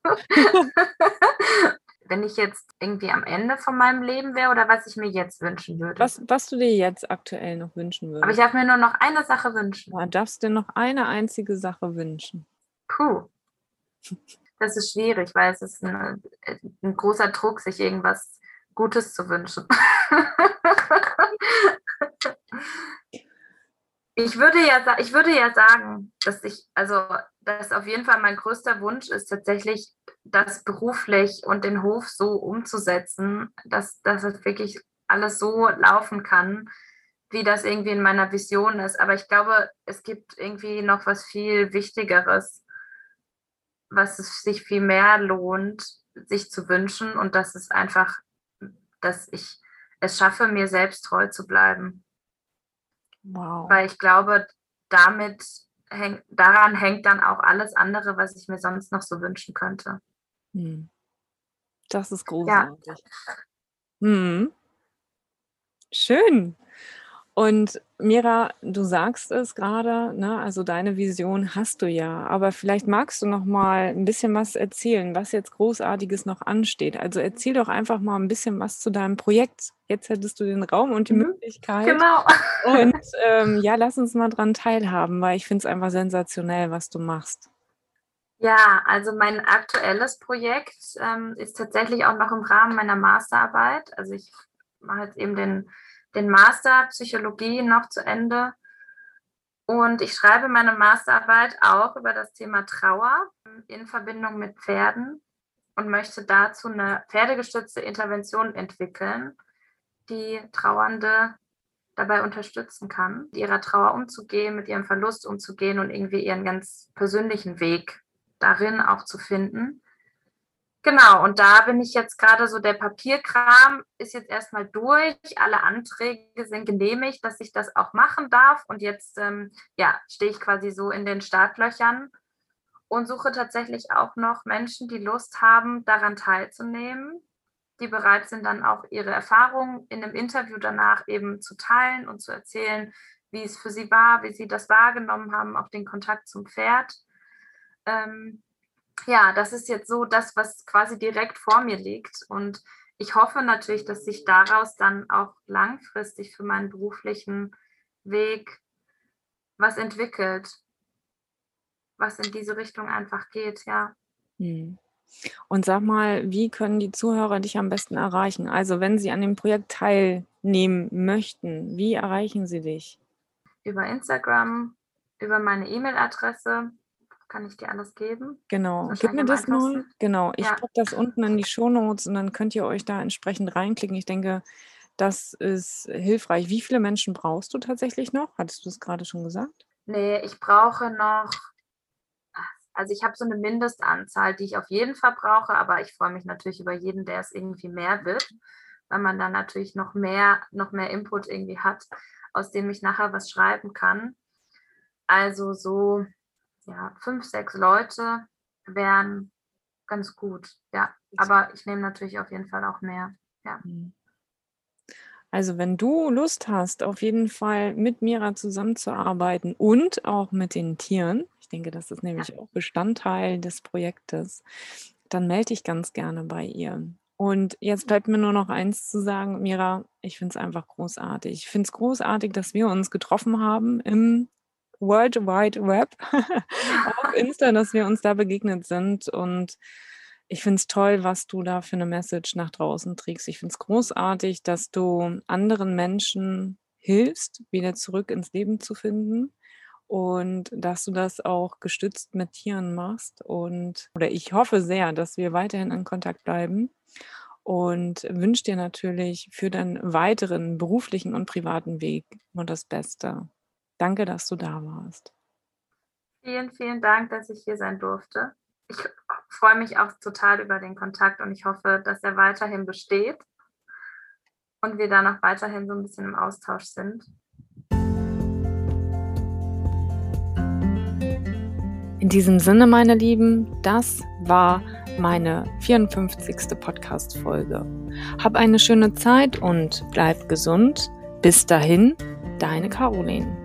wenn ich jetzt irgendwie am Ende von meinem Leben wäre oder was ich mir jetzt wünschen würde? Was, was du dir jetzt aktuell noch wünschen würdest? Aber ich darf mir nur noch eine Sache wünschen. Ja, darfst dir noch eine einzige Sache wünschen? Puh. Das ist schwierig, weil es ist ein, ein großer Druck, sich irgendwas Gutes zu wünschen. ich würde ja, ich würde ja sagen, dass ich, also, dass auf jeden Fall mein größter Wunsch ist, tatsächlich das beruflich und den Hof so umzusetzen, dass, dass es wirklich alles so laufen kann, wie das irgendwie in meiner Vision ist. Aber ich glaube, es gibt irgendwie noch was viel Wichtigeres, was es sich viel mehr lohnt, sich zu wünschen. Und das ist einfach, dass ich es schaffe, mir selbst treu zu bleiben. Wow. Weil ich glaube, damit häng, daran hängt dann auch alles andere, was ich mir sonst noch so wünschen könnte. Hm. Das ist großartig. Ja. Hm. Schön. Und Mira, du sagst es gerade, ne, also deine Vision hast du ja, aber vielleicht magst du noch mal ein bisschen was erzählen, was jetzt großartiges noch ansteht. Also erzähl doch einfach mal ein bisschen was zu deinem Projekt. Jetzt hättest du den Raum und die mhm. Möglichkeit. Genau. Und ähm, ja, lass uns mal dran teilhaben, weil ich finde es einfach sensationell, was du machst. Ja, also mein aktuelles Projekt ähm, ist tatsächlich auch noch im Rahmen meiner Masterarbeit. Also ich mache jetzt eben den den Master Psychologie noch zu Ende. Und ich schreibe meine Masterarbeit auch über das Thema Trauer in Verbindung mit Pferden und möchte dazu eine pferdegestützte Intervention entwickeln, die Trauernde dabei unterstützen kann, mit ihrer Trauer umzugehen, mit ihrem Verlust umzugehen und irgendwie ihren ganz persönlichen Weg darin auch zu finden. Genau, und da bin ich jetzt gerade so, der Papierkram ist jetzt erstmal durch, alle Anträge sind genehmigt, dass ich das auch machen darf. Und jetzt ähm, ja, stehe ich quasi so in den Startlöchern und suche tatsächlich auch noch Menschen, die Lust haben, daran teilzunehmen, die bereit sind, dann auch ihre Erfahrungen in einem Interview danach eben zu teilen und zu erzählen, wie es für sie war, wie sie das wahrgenommen haben, auch den Kontakt zum Pferd. Ähm, ja, das ist jetzt so das, was quasi direkt vor mir liegt. Und ich hoffe natürlich, dass sich daraus dann auch langfristig für meinen beruflichen Weg was entwickelt, was in diese Richtung einfach geht, ja. Hm. Und sag mal, wie können die Zuhörer dich am besten erreichen? Also wenn sie an dem Projekt teilnehmen möchten, wie erreichen sie dich? Über Instagram, über meine E-Mail-Adresse kann ich dir alles geben? Genau, gib mir das mal. Genau, ich ja. packe das unten in die Shownotes und dann könnt ihr euch da entsprechend reinklicken. Ich denke, das ist hilfreich. Wie viele Menschen brauchst du tatsächlich noch? Hattest du es gerade schon gesagt? Nee, ich brauche noch, also ich habe so eine Mindestanzahl, die ich auf jeden Fall brauche, aber ich freue mich natürlich über jeden, der es irgendwie mehr wird, weil man dann natürlich noch mehr, noch mehr Input irgendwie hat, aus dem ich nachher was schreiben kann. Also so ja, fünf, sechs Leute wären ganz gut, ja. Aber ich nehme natürlich auf jeden Fall auch mehr, ja. Mhm. Also wenn du Lust hast, auf jeden Fall mit Mira zusammenzuarbeiten und auch mit den Tieren, ich denke, das ist nämlich ja. auch Bestandteil des Projektes, dann melde dich ganz gerne bei ihr. Und jetzt bleibt mir nur noch eins zu sagen, Mira, ich finde es einfach großartig. Ich finde es großartig, dass wir uns getroffen haben im World Wide Web auf Insta, dass wir uns da begegnet sind. Und ich finde es toll, was du da für eine Message nach draußen trägst. Ich finde es großartig, dass du anderen Menschen hilfst, wieder zurück ins Leben zu finden und dass du das auch gestützt mit Tieren machst und oder ich hoffe sehr, dass wir weiterhin in Kontakt bleiben und wünsche dir natürlich für deinen weiteren beruflichen und privaten Weg nur das Beste. Danke, dass du da warst. Vielen, vielen Dank, dass ich hier sein durfte. Ich freue mich auch total über den Kontakt und ich hoffe, dass er weiterhin besteht und wir da noch weiterhin so ein bisschen im Austausch sind. In diesem Sinne, meine Lieben, das war meine 54. Podcast-Folge. Hab eine schöne Zeit und bleib gesund. Bis dahin, deine Caroline.